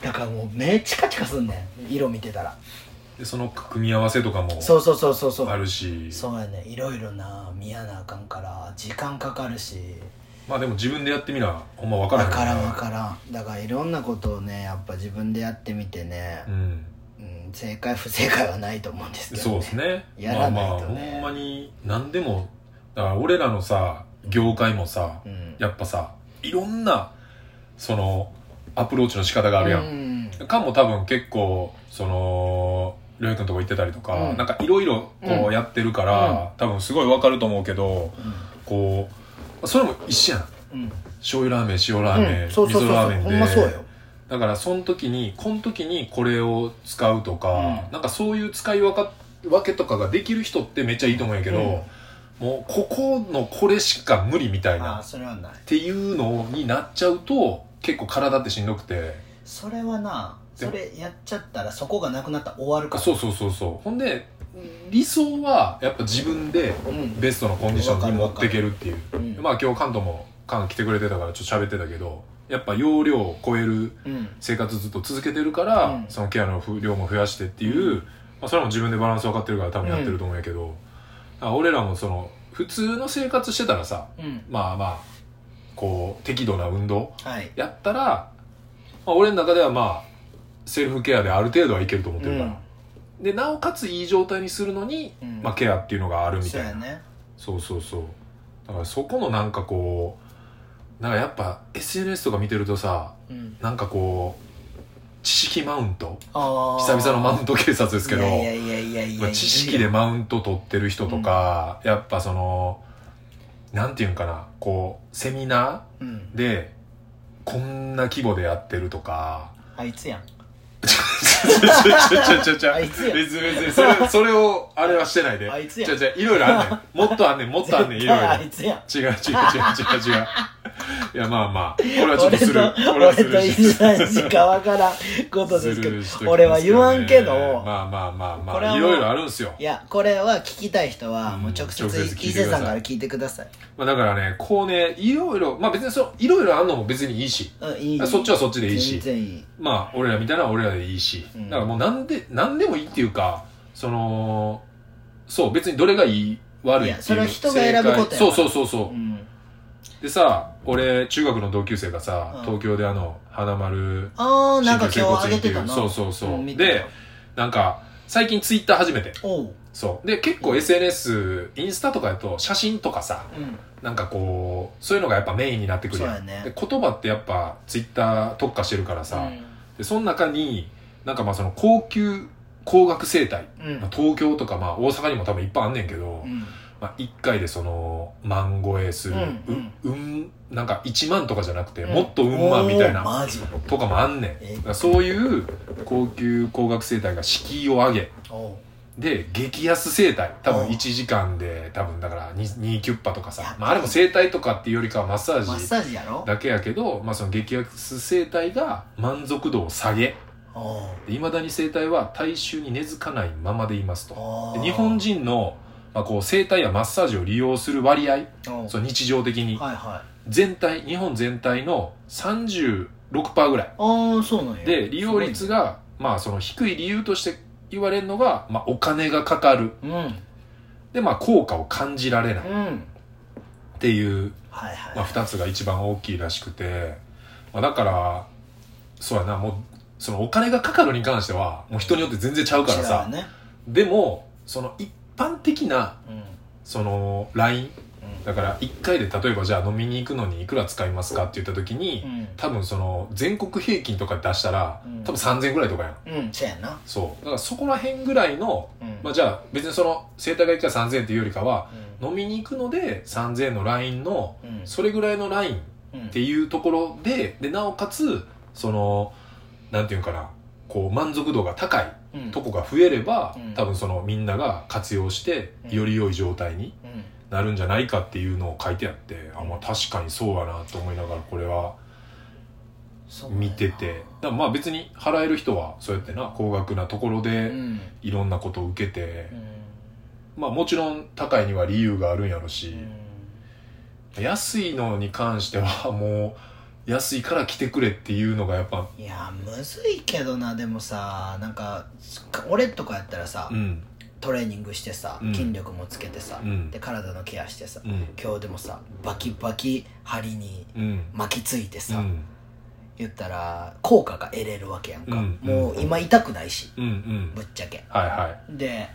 だからもう目チカチカすんねん。色見てたら。いでその組み合わせとかもそうそうそうそう。そうあるし。そうやねいろいろな見やなあかんから時間かかるしまあでも自分でやってみなほんま分からへん分からん分らからん。だからいろんなことをねやっぱ自分でやってみてね。う、ん。うん、正解不正解はないと思うんですけど、ね、そうですね。やらないとね。まあまあほんまに何でもだから俺らのさ業界もさ、うん。やっぱさいろんなそのアプローチの仕方があるやん、うん。カンも多分結構そのりょうやくんとこ行ってたりとか、うん。なんかいろいろこうやってるから、多分すごいわかると思うけどこうそれも一緒やん。うん。うん醤油ラーメン塩ラーメン、うん。そうそうそうそう。味噌ラーメンで。ほんまそうよ。だからその時にこの時にこれを使うとか、うん。なんかそういう使い分か分けとかができる人ってめっちゃいいと思うんやけど、うん。もうここのこれしか無理みたいあな。っあそれはない。ていうのになっちゃうと結構体ってしんどくて。それはなそれやっちゃったらそこがなくなったら終わるから。そうそうそうそう。ほんで理想はやっぱ自分でうん。ベストのコンディションに持っていけるっていう。うん。まあ今日関東も関来てくれてたからちょっと喋ってたけどやっぱ容量を超えるうん。生活ずっと続けてるから、うん。そのケアの量も増やしてっていう、まあ、それも自分でバランス分かってるから多分やってると思うんやけど、あ俺らもその普通の生活してたらさうん。まあまあこう適度な運動はい。やったら、まあ、俺の中ではまあセルフケアである程度はいけると思ってるから、でなおかついい状態にするのに、うん。まあ、ケアっていうのがあるみたいな。そうやね。そうそうそう。だからそこのなんかこうなんかやっぱ SNS とか見てるとさうん。なんかこう知識マウント。久々のマウント警察ですけど。いやいやいやいやいやまあ知識でマウント取ってる人とか、やっぱそのなんていうんかなこうセミナうん。ーでこんな規模でやってるとか。あいつやんちょちょちょちょあいつや。別に別にそれそれをあれはしてないで。あいつや。ちょちょいろいろあんねん。もっとあんねんもっとあんねんいろいろ。あいつや。ん違う違う違う違う違う。いやまあまあこれはちょっと俺とするこれはす俺とる犬さんしかわからんことですけするしときますけどね。ど俺は言わんけど。まあまあまあこれはもうまあいろいろあるんすよ。いやこれは聞きたい人はもう直接直接聞いて伊勢さんから聞いてください。まあだからねこうねいろいろまあ別にそういろいろあんのも別にいいし。うんいい。そっちはそっちでいいし。全然いいまあ俺らみたいな俺らでいいし、うん。だからもうなんでなんでもいいっていうかそのそう別にどれがいい悪いっていういやそれは人が選ぶことやから。そうそうそうそう、うん。でさ俺中学の同級生がさ、うん。東京であの花丸ああなんか今日あげてたな。そうそうそう、ん見てた。でなんか最近ツイッター始めて。おう。そう。で結構 SNS インスタとかだと写真とかさうん。なんかこうそういうのがやっぱメインになってくるやん。そうやね。で言葉ってやっぱツイッター特化してるからさ、でその中になんかまあその高級工学生態、うん。まあ、東京とかまあ大阪にも多分いっぱいあんねんけど、うん。まあ、1回でその万超えする、うんううんなんか1万とかじゃなくて、うん。もっとうん万みたいなとかもあんねん。そういう高級工学生態が敷居を上げで激安生態。多分うん。1時間で多分だから 2, 2キュッパとかや。さ、まあ、あれも生態とかっていうよりかはマッサーマッジサージやろ？だけやけど、まあ、その激安生態が満足度を下げ。いまだに生態は大衆に根付かないままでいますと。日本人の、まあ、こう生態やマッサージを利用する割合その日常的に。はいはい。全体日本全体の36%ぐらい。ああそうなんや。で利用率がまあその低い理由として言われるのが、まあ、お金がかかる。うん。でまあ効果を感じられない。っうん。ていう、はいはいまあ、2つが一番大きいらしくて、まあ、だからそうやなもうそのお金がかかるに関してはもう人によって全然ちゃうからさ、ね。でもその一般的なうん。その LINE うんだから1回で例えばじゃあ飲みに行くのにいくら使いますかって言った時に、うん。多分その全国平均とか出したら、うん。多分3000ぐらいとかやん。うんそうやな。そう。だからそこら辺ぐらいの、うん。まあ、じゃあ別にその生態が1回3000っていうよりかは飲みに行くので3000の LINE のうん。それぐらいのラインうん。っていうところででなおかつそのなんていうんかなこう満足度が高いうん。とこが増えれば、うん。多分そのみんなが活用してうん。より良い状態にうんなるんじゃないかっていうのを書いてあって、あまあ確かにそうやなと思いながらこれは見てて。だまあ別に払える人はそうやってな高額なところうでん。いろんなことを受けてう、ん。まあもちろん高いには理由があるんやろし、う安いのに関しては もう安いから来てくれっていうのがやっぱんいやむずいけどなでもさなんか俺とかやったらさうんトレーニングしてさうん。筋力もつけてさうん。で体のケアしてさうん。今日でもさバキバキ針にうん。巻きついてさうん。言ったら効果が得れるわけやんか。うん。もう今痛くないしうん。うん。ぶっちゃけ。はいはで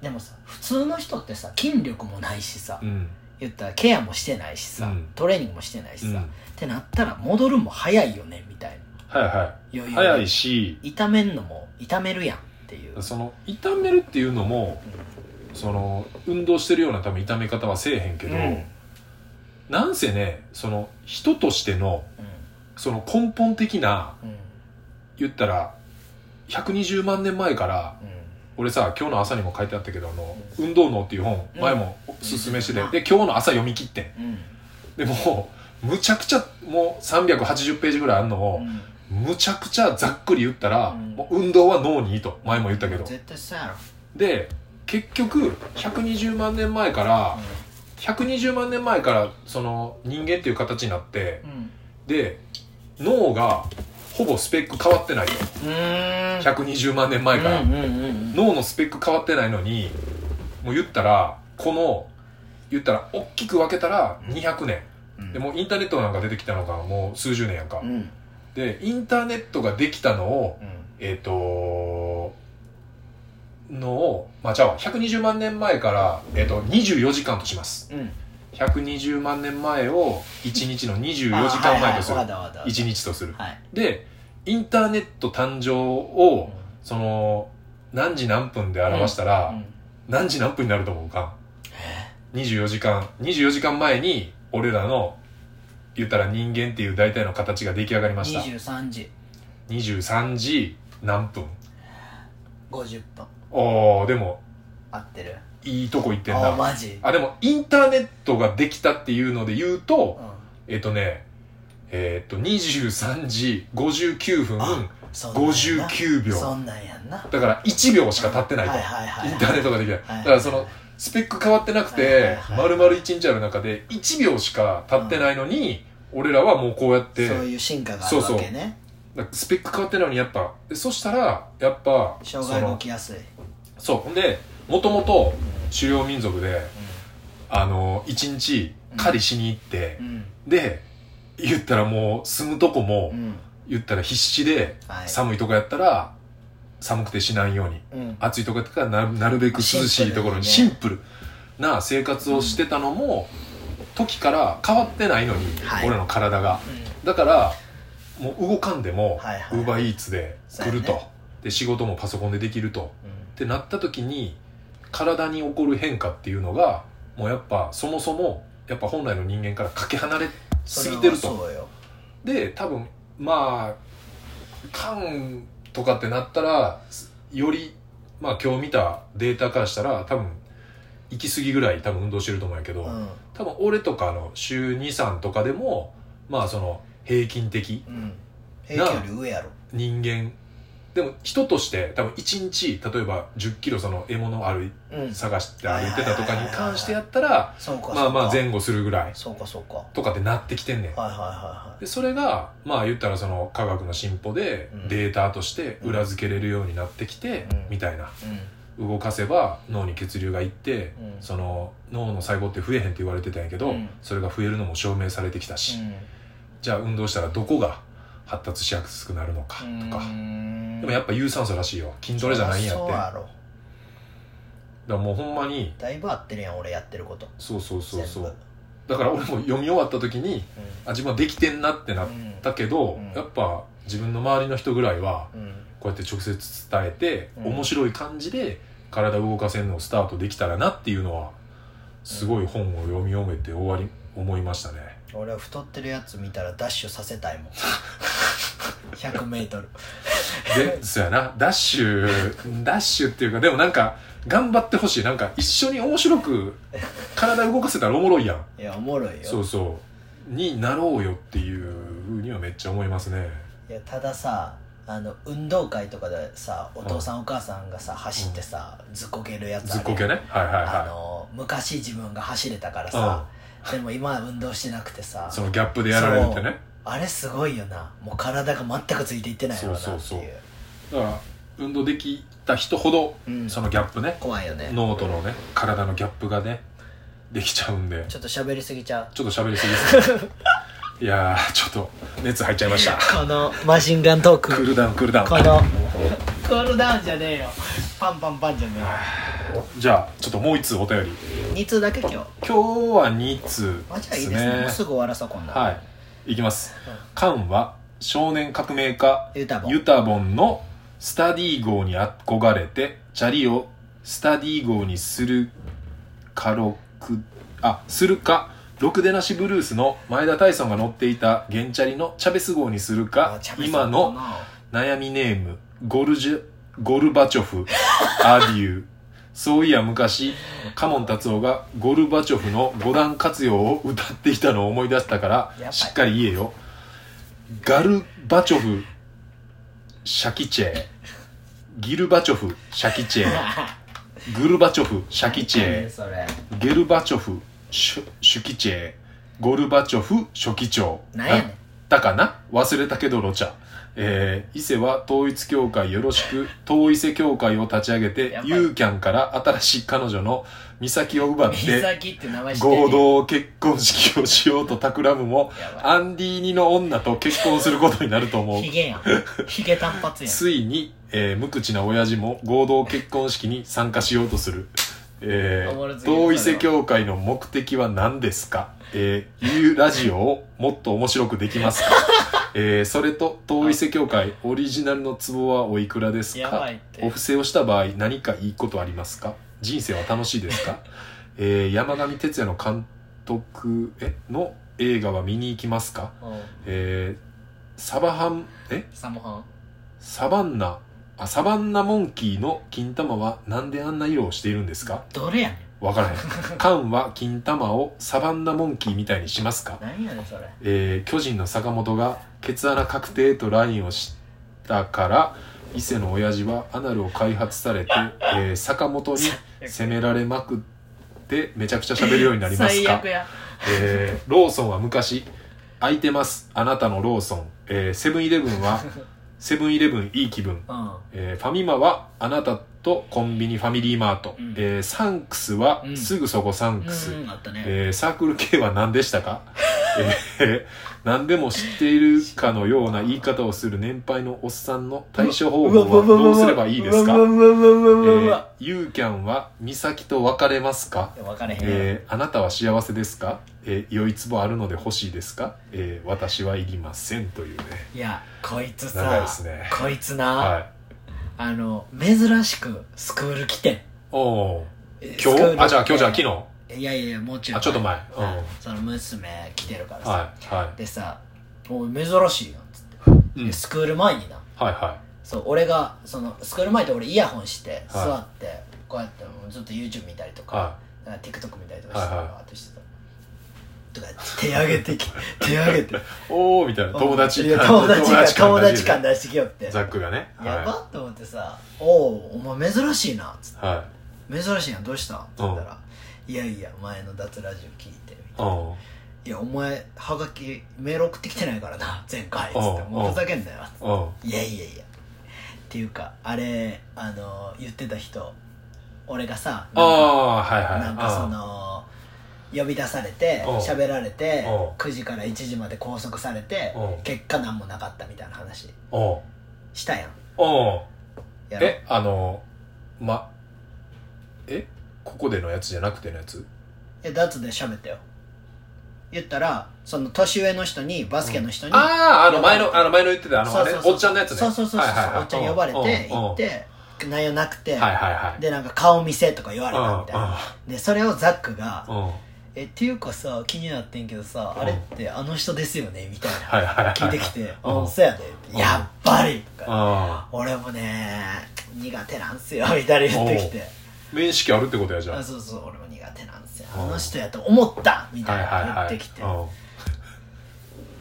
でもさ普通の人ってさ筋力もないしさいうん。言ったらケアもしてないしさ、うん。トレーニングもしてないしさ、うん。ってなったら戻るも早いよねみたいはいはな余裕い早いし。痛めんのも痛めるやんっていう、その痛めるっていうのもその運動してるような多分痛め方はせえへんけど、うん。なんせねその人としてのその根本的なうん。うん言ったら120万年前からうん。俺さ今日の朝にも書いてあったけど「あの運動脳」っていう本うん。前もおすすめしてて、うん。で今日の朝読み切ってん。うん。でもむちゃくちゃもう380ページぐらいあるのを、むちゃくちゃざっくり言ったら、うん。もう運動は脳にいいと前も言ったけど。絶対そうやろ。で結局120万年前から120万年前からその人間っていう形になってうん。で脳がほぼスペック変わってないと。うん。120万年前から、うんうんうんうん。脳のスペック変わってないのにもう言ったらこの言ったら大きく分けたら200年、うん。でもうインターネットなんか出てきたのがもう数十年やんか、うんでインターネットができたのをうん。えっ、とのをまあじゃあ120万年前から、えっと24時間とします。うん。120万年前を1日の24時間前とする。あはいはいわかったわかった1日とする。はい。でインターネット誕生をその何時何分で表したら、うん。何時何分になると思うか24時間24時間前に俺らの言ったら人間っていう大体の形が出来上がりました。23時。23時何分？50分。おーでも合ってる？いいとこ行ってんあなマジ？あでもインターネットができたっていうので言うとうん。えっ、とねえっ、と23時59分あそんなんやな。59秒。そんなんやんな。だから1秒しか経ってないと、はいはいはいインターネットができない、はい。だからそのスペック変わってなくてはい丸々1日ある中で1秒しか経ってないのに、俺らはもうこうやってそういう進化があるわけね。だからスペック変わってないのにやっぱでそしたらやっぱ障害が起きやすい。そう。ほんでもともと狩猟民族であの1日狩りしに行ってう、ん。で言ったらもう住むとこも、うん。言ったら必死ではい。寒いとこやったら寒くて死なんようにうん。暑いとこやったらななるべく涼しいところにシシンンプルな生活をしてたのも、時から変わってないのに、はい。俺らの体が。うん。だからもう動かんでもウーバーイーツで来ると、ねで仕事もパソコンでできると。ってなった時に体に起こる変化っていうのがもうやっぱそもそもやっぱ本来の人間からかけ離れすぎてると。で多分まあ肝とかってなったらよりまあ今日見たデータからしたら多分行き過ぎぐらい多分運動してると思うんやけど、うん。多分俺とかの週23とかでもまあその平均的うん。平均より上やろ。人間でも人として多分1日例えば1 0キロその獲物を歩いうん。探して歩いてたとかに関してやったらまあまあ前後するぐらいそうかそうか。はいとかってなってきてんねん。はいはいはでそれがまあ言ったらその科学の進歩でうん。データとして裏付けれるようになってきて、うん。みたいな。いうん。動かせば脳に血流がいって、うん。その脳の細胞って増えへんって言われてたんやけど、うん。それが増えるのも証明されてきたし、うん。じゃあ運動したらどこが発達しやすくなるのかとか、でもやっぱ有酸素らしいよ。筋トレじゃないんやって。だかそうやろ。らもうほんまに。だいぶ合ってるやん俺やってること。そうそうそうそう。だから俺も読み終わった時にあ自分はできてんなってなったけど、うん。やっぱ自分の周りの人ぐらいはうん。うんこうやって直接伝えて、うん。面白い感じで体を動かせるのをスタートできたらなっていうのはすごい本を読み終めて終わり思いましたね俺は太ってるやつ見たらダッシュさせたいもん。100m でそうやな。ダッシュダッシュっていうかでもなんか頑張ってほしい。なんか一緒に面白く体動かせたらおもろいやん。いやおもろいよ。そうそう。になろうよっていうふうにはめっちゃ思いますね。いやたださあの運動会とかでさお父さんお母さんがさ走ってさずっこけるやつずっこけね。はいはいあはの昔自分が走れたからさでも今は運動してなくてさ。いそのギャップでやられるってね。あれすごいよな。もう体が全くついていってないよなっていう。そうそうそう。だから運動できた人ほどうん。そのギャップね、怖いよね。脳とのね体のギャップがねできちゃうんで。ちょっと喋りすぎちゃう。ちょっと喋りすぎですね いやーちょっと熱入っちゃいました。このマシンガントーク。クールダウンクールダウン。このクールダウンじゃねえよ。パンパンパンじゃねじゃあちょっともう一通お便り。えよ2通だけ今日。今日は2通あじゃあいいですね。もうねすぐ終わらそうこんなんはい。いきます。うん。カンは少年革命家ユタボン。ユタボンのスタディ号に憧れてチャリをスタディ号にするかろくあするかろくでなしブルースの前田大尊が乗っていたゲンチャリのチャベス号にするか今の悩みネームゴルジュゴルバチョフアデューそういや昔カモン達夫がゴルバチョフの五段活用を歌っていたのを思い出したからしっかり言えよ。ガルバチョフシャキチェ。ギルバチョフシャキチェ。グルバチョフシャキチェ。ゲルバチョフシュシュキチェ。ゴルバチョフ書記長なんやねん。だったかな？忘れたけどロチャえー伊勢は統一教会よろしく統伊勢教会を立ち上げてユーキャンから新しい彼女の美咲を奪っ美て合同結婚式をしようと企むもアンディーニの女と結婚することになると思う。ヒゲやん。ヒゲ単発やん。ついに、えー無口な親父も合同結婚式に参加しようとする。えー統一世教会の目的は何ですか？えー、いうラジオをもっと面白くできますか？えー、それと、統一世教会オリジナルの壺はおいくらですやばかいって。お布施をした場合何かいいことありますか？人生は楽しいですか？えー、山上哲也の監督えの映画は見に行きますか？うん。えー、サバハン、え？サモハン。サバンナ。あサバンナモンキーの金玉はなんであんな色をしているんですか？どれやねわからへん。カンは金玉をサバンナモンキーみたいにしますか？ん何やねんそれ。えー巨人の坂本がケツ穴確定とラインをしたから伊勢の親父はアナルを開発されて、えー坂本に責められまくってめちゃくちゃ喋るようになりますか？最悪や。えーローソンは昔空いてますあなたのローソン、えーセブンイレブンは セブンイレブンいい気分。うん。えーファミマはあなたとコンビニファミリーマート、うん。えーサンクスはうん。すぐそこサンクス、うんあったね。えーサークル系は何でしたか、えー 何でも知っているかのような言い方をする年配のおっさんの対処方法はどうすればいいですか、ユーキャンは美咲と別れますか？えーあなたは幸せですか、えー、良い壺あるので欲しいですか、えー私はいりませんというね。いやこいつさですね。こいつな、はいあの珍しくスクール来てん。お今日？あじゃあ今日じゃあ昨日？いやいやもちろん。あちょっと前。うん。はいその娘来てるからさ、はいはでさ「おい珍しいやん」つって、い、うん。で、スクール前にな。はいはそう俺がそのスクール前って俺イヤホンしてはい。座って、こうやってもうずっと YouTube 見たりとか,、い。はなんか TikTok 見たりとかしてたはいはい。わーってしてたとか手上げてき 手上げて。いおおみたいな。友達いや友達が友達感だ出してきよって。ザックがね。やばっと思ってさ「おおお前珍しいな」っつって。は「珍しいやんどうした?」って言ったら「いやいや前の脱ラジオ聞いて」みたいな。いうん「いやお前はがきメール送ってきてないからな前回」っつって。うん「もうふざけんなよ」うん。いやいやいや。っていうかあれあの言ってた人俺がさああはいはいなんかその呼び出されてう。ん喋られてう。ん9時から1時まで拘束されてう。ん結果何もなかったみたいな話。したやん。やろえあのまえここでのやつじゃなくてのやつ？えダーツで喋ったよ。言ったらその年上の人にバスケの人に、あああの前のあの前の言ってたあのおっちゃんのやつね。そうそうそうそう、はいはいはい。おっちゃん呼ばれてうんうん行って内容なくて、はいはいはい。でなんか顔見せとか言われたみたいな。でそれをザックがうんうん「えっていうかさ気になってんけどさうん。あれってあの人ですよね」みたいな。はいはいはい聞いてきて「うん。うんそうやで」やっぱり」とか。あ俺もね苦手なんすよ」みたいな言ってきて。面識あるってことやじ「ゃあ。そうそう俺も苦手なんすよ。うん。あの人やと思った」みたいなはい言ってきて。うん。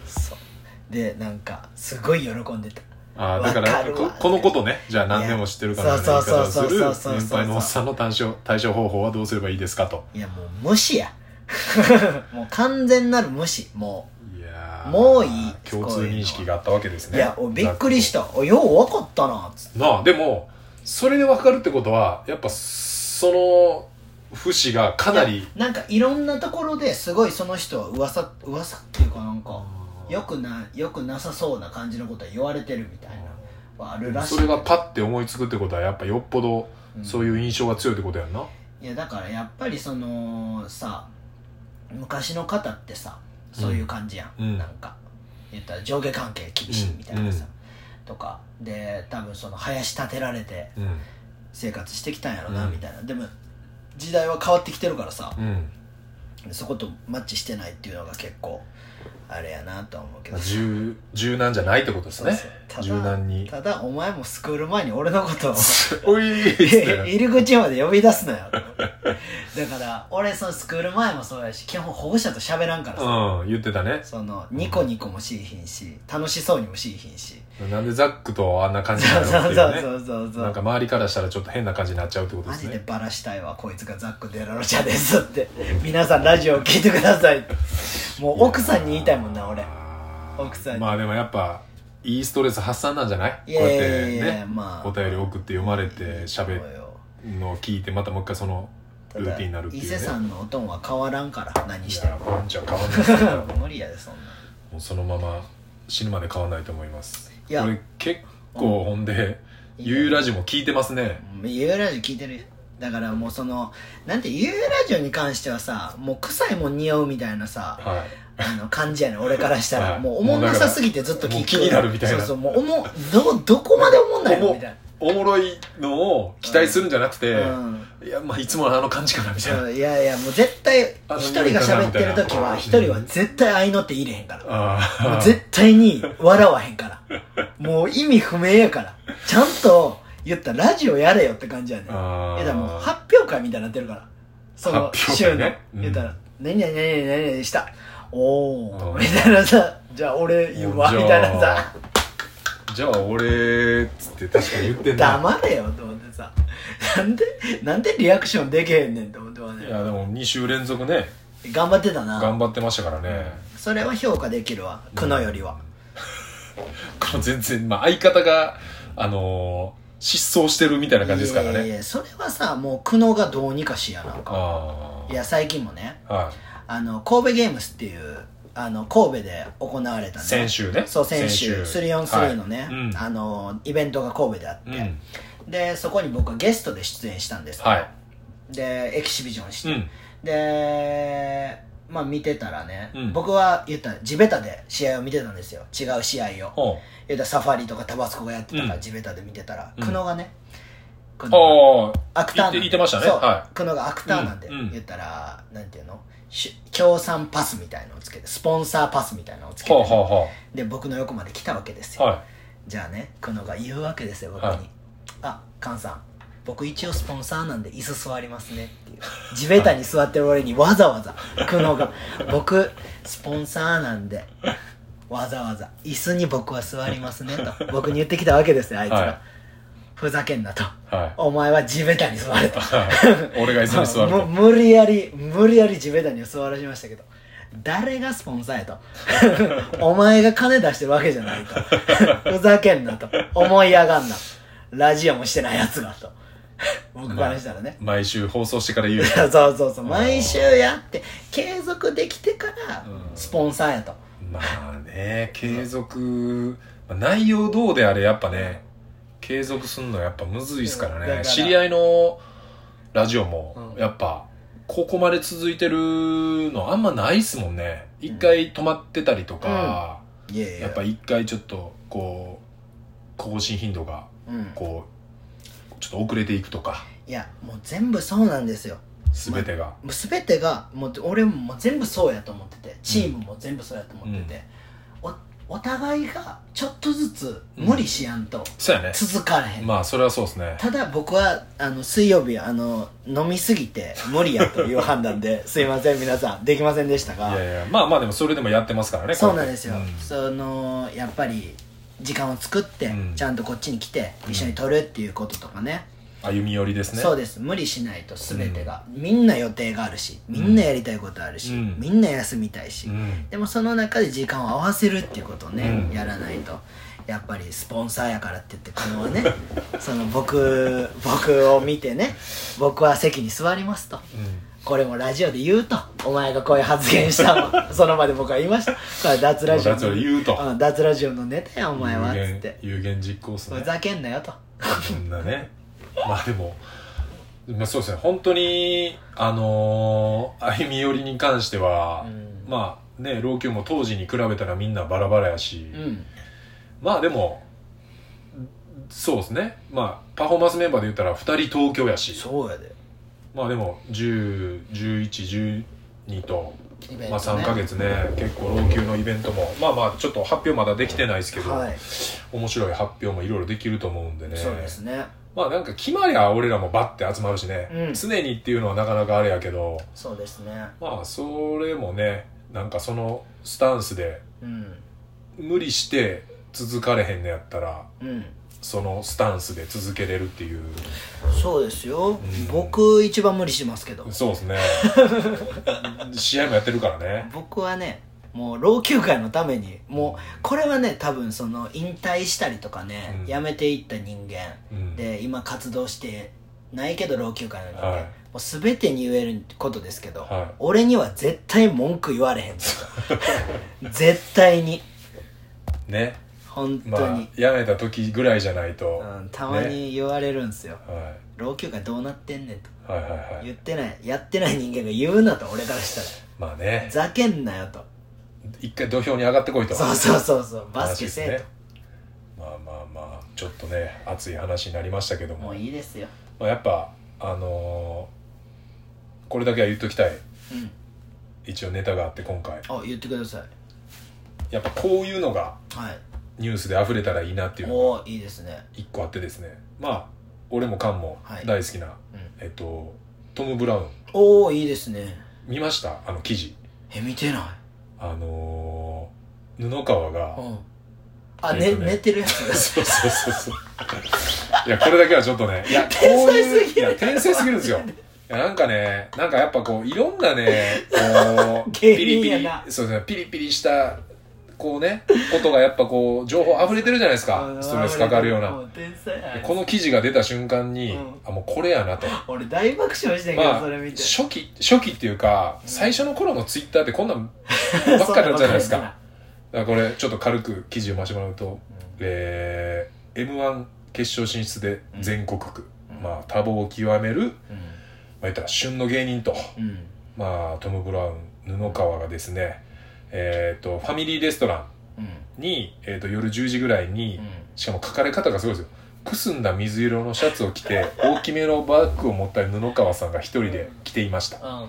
そう。でなんかすごい喜んでた。ああだからここのことね。じゃあ何でも知ってるかのような言い方をするそうそうそうそうそう年配のおっさんの対処対処方法はどうすればいいですかと。いやもう無視や もう完全なる無視。もいやーもういい。共通認識があったわけですう、ね。いやおびっくりした。およう分かったな。つってなあでもそれで分かるってことはやっぱその節がかなりなんかいろんなところですごいその人は噂噂っていうかなんかよくなよくなさそうな感じのことは言われてるみたいなはあるらしい。それがパッて思いつくってことはやっぱよっぽどうん。そういう印象が強いってことやんな、いやだからやっぱりそのさ昔の方ってさそういう感じやん、うん。なんか言ったら上下関係厳しいみたいなさ、うん。とか。で多分その林立てられてうん。生活してきたんやろな、うん。みたいな。でも時代は変わってきてるからさ。うん。そことマッチしてないっていうのが結構あれやなとは思うけど。柔柔軟じゃないってことですね。そうそう。柔軟に。ただお前もスクール前に俺のことを。おい入り口まで呼び出すなよだから俺そのスクール前もそうやし基本保護者と喋らんからさ、うん言ってたね。そのニコニコもしいひんし楽しそうにもしいひんしなんでザックとあんな感じになるのっていうね。そうそうそうそうなんか周りからしたらちょっと変な感じになっちゃうってことでマすね。ジでバラしたいわこいつがザック・デラロチャですって。皆さんラジオを聞いてくださいもう奥さんに言いたいもんな俺。奥さんに。まあでもやっぱいいストレス発散なんじゃない？いこうやってやいやねまあ。お便り送って読まれて喋そうよ。るのを聞いてまたもう一回そのルーティンになるっていうね。伊勢さんのおとんは変わらんから何していやもワンちゃん変わんないですよ。無理やでそんな。もうそのまま死ぬまで変わんないと思いますいや。これ結構ほんでゆうラジも聞いてますね。ゆうラジオ聞いてるよ。だからもうそのなんてゆうラジオに関してはさもう臭いもん匂うみたいなさはあの感じやねん俺からしたら、はい。もうおもんなさすぎてずっと聞くもう気になるみたいな。そうそうもうおもどどこまでおもんないの？みたいいおもろいのを期待するんじゃなくて、なうん。いやまあいつものあの感じかなみたいな、そういやいやもう絶対一人が喋ってる時は一人は絶対合いのって入れへんから。もう絶対に笑わへんから。もう意味不明やから。ちゃんと言ったらラジオやれよって感じやねん。あー。いやだもう発表会みたいになってるから。その週の会ね？うん。言ったら「何々何々何々した」おうん。おみたいなさ。じゃあ俺言うわ。みたいなさじゃあ俺っつって確かに言ってんな。黙れよと思ってさ。なんでなんでリアクションできへんねんと思ってはねいやでも2週連続ね。頑張ってたな。頑張ってましたからね、それは評価できるわ。久野よりは。この全然、まあ、相方があのー失踪してるみたいな感じですからね。いやいやいやそれはさもう久野がどうにかしやなんか。あいや最近もね。あはい。あの神戸ゲームスっていうあの神戸で行われたね。先週ね。そう先週。先週。3on3 のね、はい。うん。あのイベントが神戸であって、うん。でそこに僕はゲストで出演したんです。よはい。でエキシビジョンして、うん。でまあ見てたらね、うん。僕は言ったら地べたで試合を見てたんですよ。違う試合を。ほ言ったらサファリとかタバスコがやってたから、うん。地べたで見てたらうん。久野がね久う野があアクターなんで。言って言ってましたね。そう、は久野がアクターなん。で、言ったらなんていうの？し協賛パスみたいのをつけてスポンサーパスみたいなのをつけて、はあはあはで僕の横まで来たわけですよ、あはじゃあね久野が言うわけですよ僕に「はい。あ菅さん僕一応スポンサーなんで椅子座りますね」っていう。地べたに座ってる俺にわざわざ久野が「僕スポンサーなんでわざわざ椅子に僕は座りますね」と僕に言ってきたわけですよあいつら、はいふざけんなと。いはい。お前は地べたに座れと。俺が椅子に座るむと。無理やり無理やり地べたに座らしましたけど。誰がスポンサーやと。お前が金出してるわけじゃないと。ふざけんなと。思いやがんな。ラジオもしてないやつがと。僕からしたらね、毎週放送してから言ういやそうそうそう。毎週やって継続できてからうん。スポンサーやと。まあね継続。まあ内容どうであれやっぱね継続すんのやっぱむずいですからだから。ね知り合いのラジオもうん。やっぱここまで続いてるのあんまないっすもんね。一回止まってたりとか、いやいや。やっぱ一回ちょっとこう更新頻度がうん。こうちょっと遅れていくとか。いやもう全部そうなんですよ。全てが、もう全てがもう俺も全部そうやと思ってて。チームも全部そうやと思ってて、おお互いがちょっとずつ無理しやんとそうやね。続かれへん、まあそれはそうですね。ただ僕はあの水曜日あの飲みすぎて無理やという判断で すいません皆さん。できませんでしたが。いやいやまあまあでもそれでもやってますからねそうなんですよ、こやってそのやっぱり時間を作って、うん。ちゃんとこっちに来て一緒に撮るっていうこととかね、うん歩み寄りですね。そうです。無理しないと全てが、みんな予定があるしみんなやりたいことあるし、うん。みんな休みたいし、うん。でもその中で時間を合わせるっていうことをね、うん。やらないとやっぱりスポンサーやからって言ってこのはね その僕僕を見てね僕は席に座りますと。うん。これもラジオで言うとお前がこういう発言したわ その場で僕は言いました。これ脱ラジオの脱ラジオで言うと。ん脱ラジオのネタやお前は。っつ有言って有言実行っすね。ふざけんなよと。そんなねまあでもまあそうですね。本当にあのー歩み寄りに関しては、うん。まあね老朽も当時に比べたらみんなバラバラやし、うん。まあでもそうですね。まあパフォーマンスメンバーで言ったら2人東京やし。そうやで。まあでも101112と、ね。まあ、3ヶ月ね。結構老朽のイベントも。まあまあちょっと発表まだできてないですけど、はい。面白い発表もいろいろできると思うんでね。そうですねまあなんか決まりゃ俺らもバッて集まるしね、うん。常にっていうのはなかなかあれやけど。そうですね。まあそれもねなんかそのスタンスでうん。無理して続かれへんのやったらうん。そのスタンスで続けれるっていう。そうですよ、ん。僕一番無理しますけど。そうですね。試合もやってるからね。僕はねもう老朽化のためにもうこれはね多分その引退したりとかね、うん。辞めていった人間、うん。で今活動してないけど老朽化の人間、はい。もう全てに言えることですけど、はい。俺には絶対文句言われへんと。絶対に。ね。本当まあに、やめた時ぐらいじゃないと、うん、たまに言われるんすよ、は老朽化どうなってんねんと。い、はいはいはい。言ってないやってない人間が言うなと俺からしたら。まあね。ざけんなよと一回土俵に上がってこいと。そうそうそうそう。バスケせえと、ね。まあまあまあちょっとね熱い話になりましたけども。もういいですよ。まあ、やっぱあのーこれだけは言っときたい。うん一応ネタがあって今回。あ言ってください。やっぱこういうのがはい。ニュースで溢れたらいいなっていうのがおおいいですね。一個あってですね。まあ俺もカンもはい。大好きな、うん。えっとトム・ブラウン。おおいいですね。見ました？あの記事。え見てないあのー布川がうん。あ、ね寝てるやつそうそうそうそう。いやこれだけはちょっとねいや 天才すぎる。いや天才すぎるんですよ。いやなんかねなんかやっぱこういろんなねこう 芸ピリピリそうですねピリピリしたこうねことがやっぱこう情報溢れてるじゃないですか。ストレスかかるような。この記事が出た瞬間に、うん。あもうこれやなと。俺大爆笑してんけど、まあそれ見て。初期初期っていうか最初の頃のツイッターってこんなん ばっかりなんじゃないですか。だからこれちょっっと軽く記事を読ませてもらうと、えー、m 1決勝進出で全国区、うん。まあ多忙を極める、まうん。あ、言ったら旬の芸人と、うん。まあ、トム・ブラウン布川がですね、えー、とファミリーレストラうん。ンに、えー、と夜10時ぐらいに、うん。しかも書かれ方がすごいですよ。くすんだ水色のシャツを着て 大きめのバッグを持った布川さんが一人で来ていました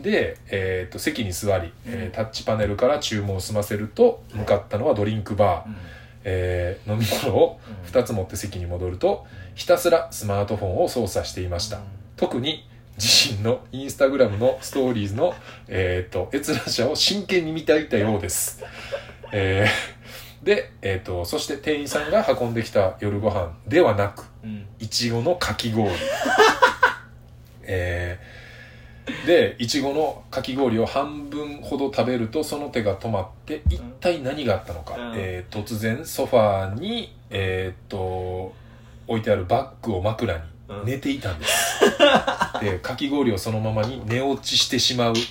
で、えー、と席に座り、えータッチパネルから注文を済ませると向かったのはドリンクバー、うん。えー飲み物をうん。2つ持って席に戻るとひたすらスマートフォンを操作していました、うん。特に自身のインスタグラムのストーリーズの、えー、と閲覧者を真剣に見ていたようです、えーで、えー、とそして店員さんが運んできた夜ご飯ではなくうん。いちごのかき氷。えーでいちごのかき氷を半分ほど食べるとその手が止まって一体何があったのか、うん。えー突然ソファーにえーっと置いてあるバッグを枕にうん。寝ていたんです、でかき氷をそのままに寝落ちしてしまう。よ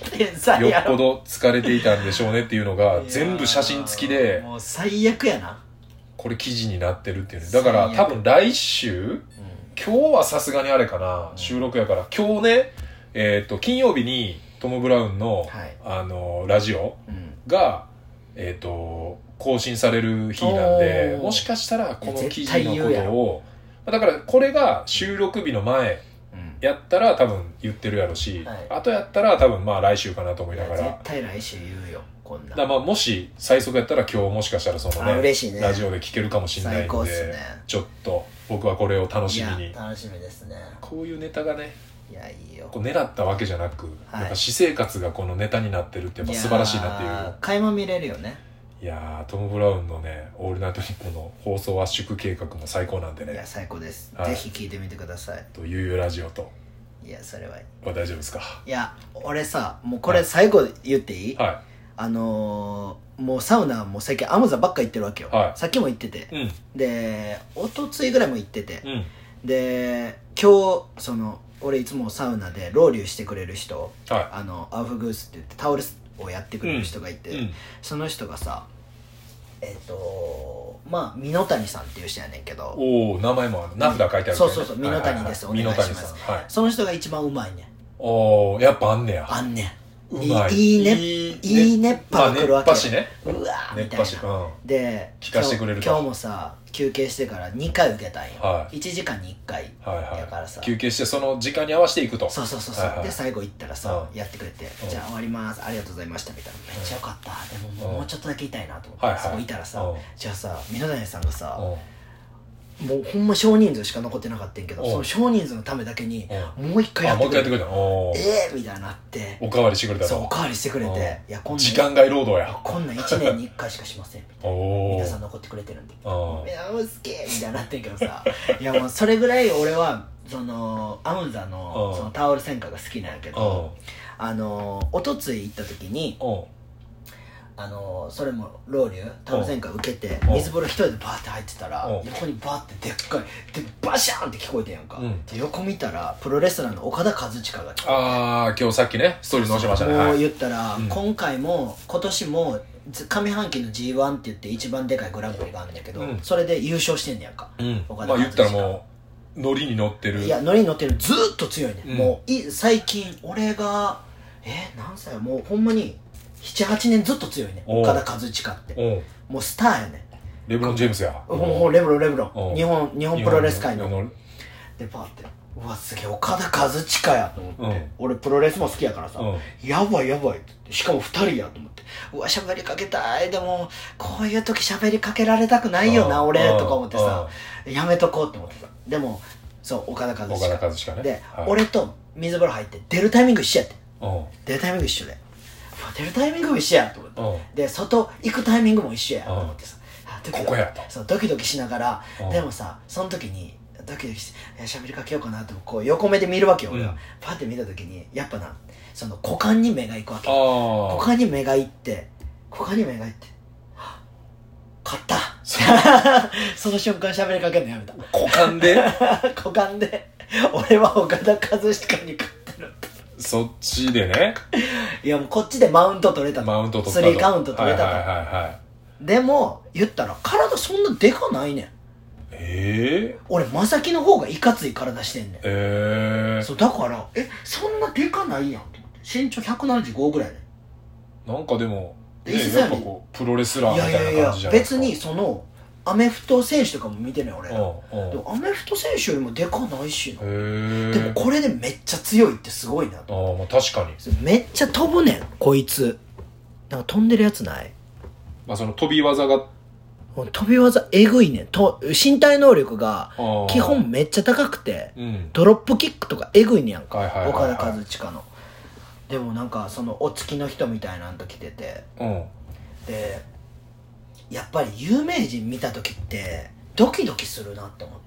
っぽど疲れていたんでしょうねっていうのが全部写真付きでーもう最悪やな、これ記事になってるっていうね。だから多分来週今日はさすがにあれかな、うん。収録やから。今日ねえっ、と金曜日にトム・ブラウンの、はい。あのラジオうん。がえっ、と更新される日なんでもしかしたらこの記事のことをだからこれが収録日の前うん。やったら多分言ってるやろし、はい。後やったら多分まあ来週かなと思いながら。絶対来週言うよこんなだまあもし最速やったら今日もしかしたらそのあねね。ラジオで聞けるかもしれないんで、ね。ちょっと僕はこれを楽しみに。楽しみですね。こういうネタがねいやいいよ。こう狙ったわけじゃなく、はい。やっぱ私生活がこのネタになってるってやっぱ素晴らしいなっていう。やー垣間見れるよね。いやートム・ブラウンのね「オールナイトニッポン」の放送圧縮計画も最高なんでね。いや最高です、はい。ぜひ聞いてみてください。とゆうゆうラジオと。いやそれはいい。は大丈夫ですか？いや俺さもうこれ最後言っていい、はあのー、もうサウナもう最近アムザばっか行ってるわけよ、はい。さっきも行ってて。いうん。で一昨日ぐらいも行ってて。うん。で今日その俺いつもサウナでロウリュしてくれる人はあのアウフグースって言ってタオルをやってくれる人がいて、いうん。その人がさえっ、とまあ箕谷さんっていう人やねんけどおお名前も名札書いてあるそうそうそう箕谷ですはいはいはい。お願いします。はい。その人が一番うまいねん。おおやっぱあんねや。あんねんい。いいねいいいい熱波が来るわけまあ熱波師ね。うわーみ熱たいな。うん。で聞かしてくれると。今日もさ休憩してから2回受けたんよ、はい。1時間に1回はいはい。だからさ。休憩してその時間に合わせていくと。そうそうそうそう、はいはい。で最後行ったらさ、うん。やってくれて、うん。じゃあ終わります。ありがとうございましたみたいな。めっちゃよかった、でももう,、ちょっとだけいたいなと思って、はいはい。そこいたらさ、うん。じゃあさ箕谷さんがさ、うんもうほんま少人数しか残ってなかったんやけど、うんその少人数のためだけに、うもう一回やあってくれてええー、みたいになって。おかわりしてくれたの。そうおかわりしてくれて、う。んいやこんなん時間外労働や。こんなん1年に1回しかしません。みたいな。皆さん残ってくれてるんで。う。んいやもうすげえみたいになってんけどさ。いやもうそれぐらい俺はそのアムザのう。んそのタオル戦火が好きなんやけうんどあのおとつい行った時にう。んあのそれもロウリュタオル洗会受けてうん。水風呂一人でバーって入ってたらうん。横にバーってでっかいでバシャーンって聞こえてんやんか、うん。で横見たらプロレスラーの岡田和親が来て。ああ今日さっきねストーリー載せましたね。もうはい。言ったら、うん。今回も今年もず上半期の g 1って言って一番でかいグランプリがあるんだけど、うん。それで優勝してんねやんか、うん。岡田和親まあ言ったらもうノリに乗ってる。いやノリに乗ってる。ずーっと強いね、うん。もうい最近俺がえ何歳や？もうほんまに78年ずっと強いね岡田和親って。う。んもうスターやねレブロン・ジェームスや。ほんほんレブロンレブロン。日本日本プロレス界の。でパーって。うわすげえ岡田和親やと思って、うん。俺プロレスも好きやからさ、うん。やばいやばいってしかも2人やと思って。うわ喋りかけたい。でもこういう時喋りかけられたくないよなうん。俺。とか思ってさ。やめとこうって思ってたでもそう岡田和親。岡田和親ね。で、はい。俺と水風呂入って出るタイミング一緒やって。うん。出るタイミング一緒で出るタイミングも一緒やと思って、うん。で外行くタイミングも一緒やと思ってさ、あドキドキ。ここやと。そうドキドキしながら、うん。でもさその時にドキドキしてえ喋りかけようかなってこう横目で見るわけよ。俺は、うん。パッて見た時にやっぱなその股間に目が行くわけあ股あ間に目が行って股間に目が行ってはっ勝った。その瞬間喋りかけるのやめた。股間で？股間で。俺は岡田和親に勝っそっちでね。いやもうこっちでマウント取れたのマウント取ったスリーカウント取れたと、はいはいはいはい。でも言ったら体そんなでかないねん。ええ俺正木の方がいかつい体してんねん。ええそうだからえそんなでかないやんと思って身長175ぐらいねなんかでも、ね、え実際にやっぱこうプロレスラーいみたいなやいやいや感じじゃないですか。別にそのアメフト選手とかも見てるよ俺でもアメフト選手よりもでかないしな。でもこれでめっちゃ強いってすごいなああまあ確かに。めっちゃ飛ぶねんこいつ。なんか飛んでるやつない？まあその飛び技が。飛び技えぐいねん。と身体能力が基本めっちゃ高くてうん。ドロップキックとかえぐいねやんか、岡田和親の。でもなんかそのお付きの人みたいなんと来てて。うん。でやっぱり有名人見た時ってドキドキするなって思って。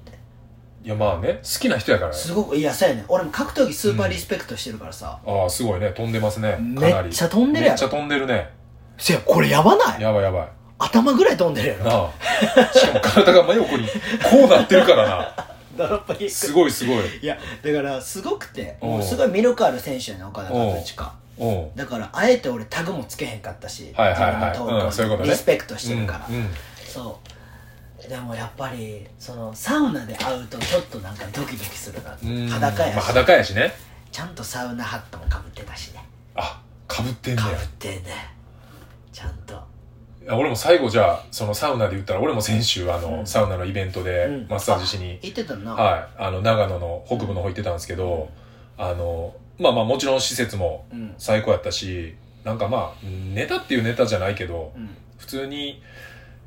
いやまあね好きな人やからね。すごくいやそうやねん。俺も格闘技スーパーリスペクトしてるからさ、ああすごいね。飛んでますね。かめなり。っちゃ飛んでるめっちゃ飛んでるね。せやこれやばない？やばいやばい。頭ぐらい飛んでるやろ。なあ。しかも体が真横にこうなってるからな。ドロップキック。すごいすごい。いやだからすごくてうんもう。すごい魅力ある選手やねん岡田和親うんだからあえて俺タグもつけへんかったしはいはいはい。自分のトークうんそういうことね。リスペクトしてるから、うんうん。そう。でもやっぱりそのサウナで会うとちょっとなんかドキドキするなうん。裸やし、まあ裸やしね。ちゃんとサウナハットもかぶってたし。ねあかぶってんねや。かぶってね。ちゃんと。俺も最後じゃあそのサウナで言ったら俺も先週あの、うん。サウナのイベントでうん。マッサージしに、言ってたな、はい。あの長野の北部の方行ってたんですけど、あのまあまあもちろん施設もうん。最高やったしなんかまあネタっていうネタじゃないけどうん。普通に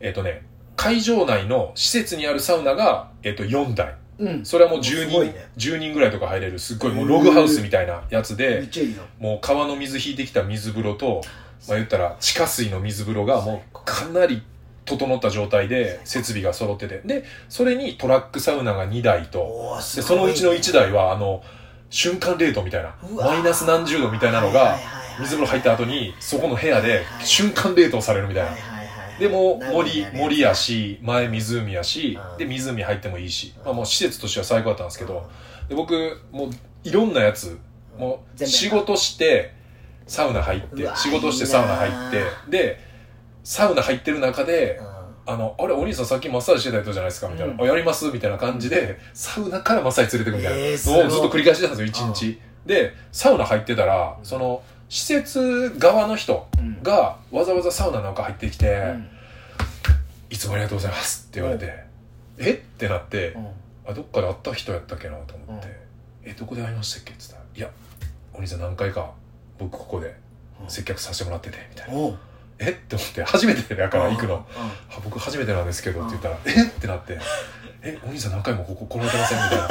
えっ、とね会場内の施設にあるサウナが、えっと4台。うん。それはもう10人、すごいね。10人ぐらいとか入れるすっごいもうログハウスみたいなやつめっでちゃいいよもう川の水引いてきた水風呂と、まあ、言ったら地下水の水風呂がもうかなり整った状態で設備が揃ってて。でそれにトラックサウナが2台と。おーすでごいね。そのうちの1台はあの瞬間冷凍みたいなマイナス何十度みたいなのが水風呂入った後にそこの部屋ではい瞬間冷凍されるみたいな。でも森ね。森やし前湖やしうん。で湖入ってもいいし。うん。まあもう施設としては最高だったんですけどで僕もういろんなやつもう仕事してサウナ入って仕事してサウナ入ってでサウナ入ってる中でうんあの、あれ、お兄さんさっきマッサージしてた人じゃないですか？みたいな。うん。あ、やります？みたいな感じで、サウナからマッサージ連れてくみたいな。のをずっと繰り返してたんですよ、一日。で、サウナ入ってたら、その、施設側の人うん。がわざわざサウナなんか入ってきて、うん。いつもありがとうございますって言われて、え？ってなって、うん。あ、どっかで会った人やったっけなと思って、え、どこで会いましたっけ？って言ったら、いや、お兄さん何回か僕ここで接客させてもらってて、みたいな。え？って思って、初めてだから行くの。僕初めてなんですけどって言ったら「え？っ?」てなって「え？お兄さん何回もここ来られてません?」みたいな。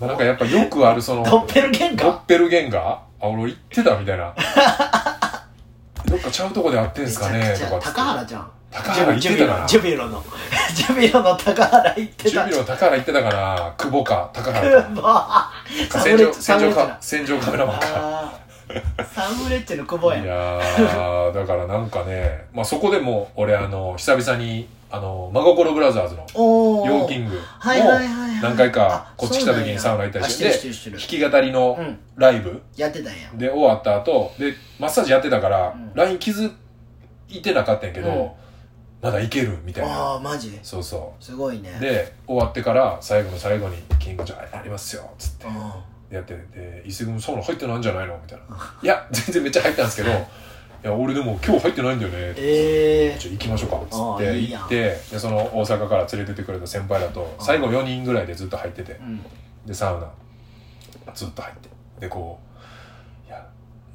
ま あなんかやっぱよくあるそのドッペルゲンガー？ドッペルゲンガー？あ俺行ってたみたいな。どっかちゃうとこで会ってんすかね？とか高原じゃん。高原行ってたかな？ジュビロの。ジュビロの。高原行ってた。ジュビロの高原行ってたかな久保か高原か。まあか戦場戦場カメラマンか サンフレッチェの久保やん。いやーだからなんかね、まあ、そこでも俺あの久々にあの真心ブラザーズのおおヨーキングもはいはいはいはい。何回かあこっち来た時にサウナ行ったりして弾き語りのうん。ライブやってたんや。で終わった後でマッサージやってたから、うん。LINE 気づいてなかったんやけど、うん。まだいけるみたいあな。あマジ？そうそすごいね。うで終わってから最後の最後に「キングじゃありますよ」っつって。うやってて「伊勢君サウナ入ってないんじゃないの?」みたいな「いや全然めっちゃ入ったんですけど いや俺でも今日入ってないんだよね」ええちょ行きましょうか。っつって行ってでその大阪から連れてってくれた先輩らと最後4人ぐらいでずっと入っててうん。でサウナずっと入って。でこういや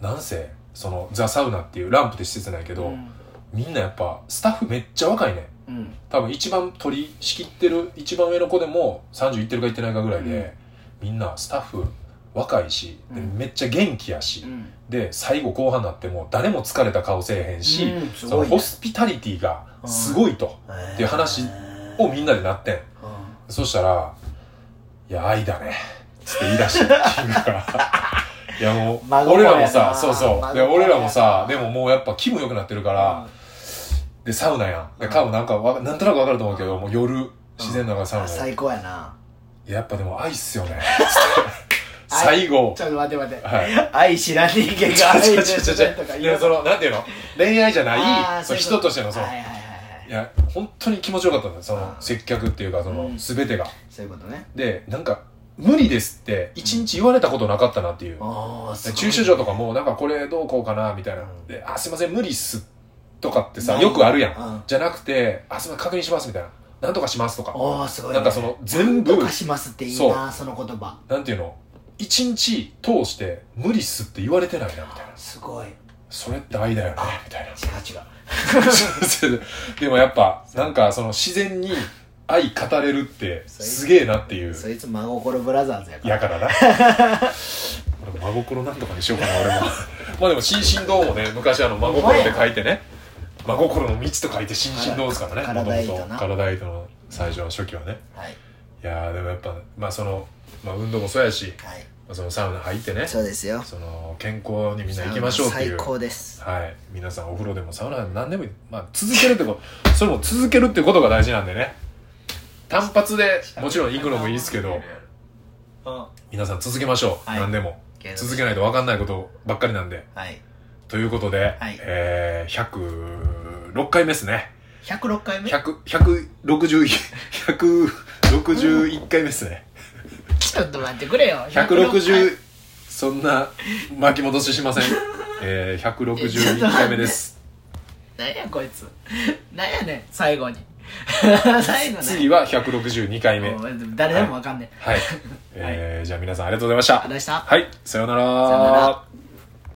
なんせそのザ・サウナっていうランプって施設なんやけど、うん。みんなやっぱスタッフめっちゃ若いね。うん。多分一番取り仕切ってる一番上の子でも30いってるかいってないかぐらいで、みんなスタッフ若いし、でうん。めっちゃ元気やし、うん。で最後後半になっても誰も疲れた顔せえへんし、うんね。そのホスピタリティがすごいと、っていう話をみんなでなってん。そしたら「いや愛だね」つって言い出してキングが。いやもう俺らもさそうそう。で俺らもさでももうやっぱ気分良くなってるから、でサウナやん。で多分なんかわなんとなく分かると思うけどもう夜自然の中でサウナで、最高やな。やっぱでも愛っすよね 最後。ちょっと待って待って。はい。愛知らん人間が愛ちょでちょちょちょ。とかいやそのなんていうの？恋愛じゃない。そ人と。してのその、はいはいはいはいい。や本当に気持ちよかったんその接客っていうかその、うん。全てが。そういうことね。でなんか無理ですって一日言われたことなかったなっていう、ああで駐車場とかもなんかこれどうこうかなみたいな、うん。で「あすいません無理っす」とかってさよくあるやん、うん。じゃなくて「あすいません確認します」みたいな「なんとかします」とか。おおすごいね。なんかその全部なんとかしますっていいなその言葉。なんていうの？一日通して「無理っす」って言われてないなみたいな。すごい。違うそれって愛だよねみたいな。違うでもやっぱなんかその自然に愛語れるってすげえなっていう。そいつ真心ブラザーズやから。やからな。俺真心なんとかにしようかな俺も。まあでも新進堂もね昔あの真心で書いてね。真心の道と書いて新進堂ですからね体体糸な。元々体糸の最初の初期はね。はい。いやーでもやっぱまあその、まあ、運動もそうやし、はい。まあ、そのサウナ入ってねそうですよ。その健康にみんな行きましょうっていう。最高です。はい。皆さんお風呂でもサウナでも何でもいい、まあ、続けるってこと それも続けるってことが大事なんでね。単発でもちろん行くのもいいですけどうん皆さん続けましょう、はい。何でも。継続続けないと分かんないことばっかりなんで。はい。ということで、はい。えー、106回目ですね。106回目100 160 161回目ですねちょっと待ってくれよ。160そんな巻き戻ししません。えー、161回目です。何やこいつ。何やねん最後に。最後ね。次は162回目。もう誰でもわかんねえ はい、えーじゃあ皆さんありがとうございました。ありがとうございました。はいさようなら。さようなら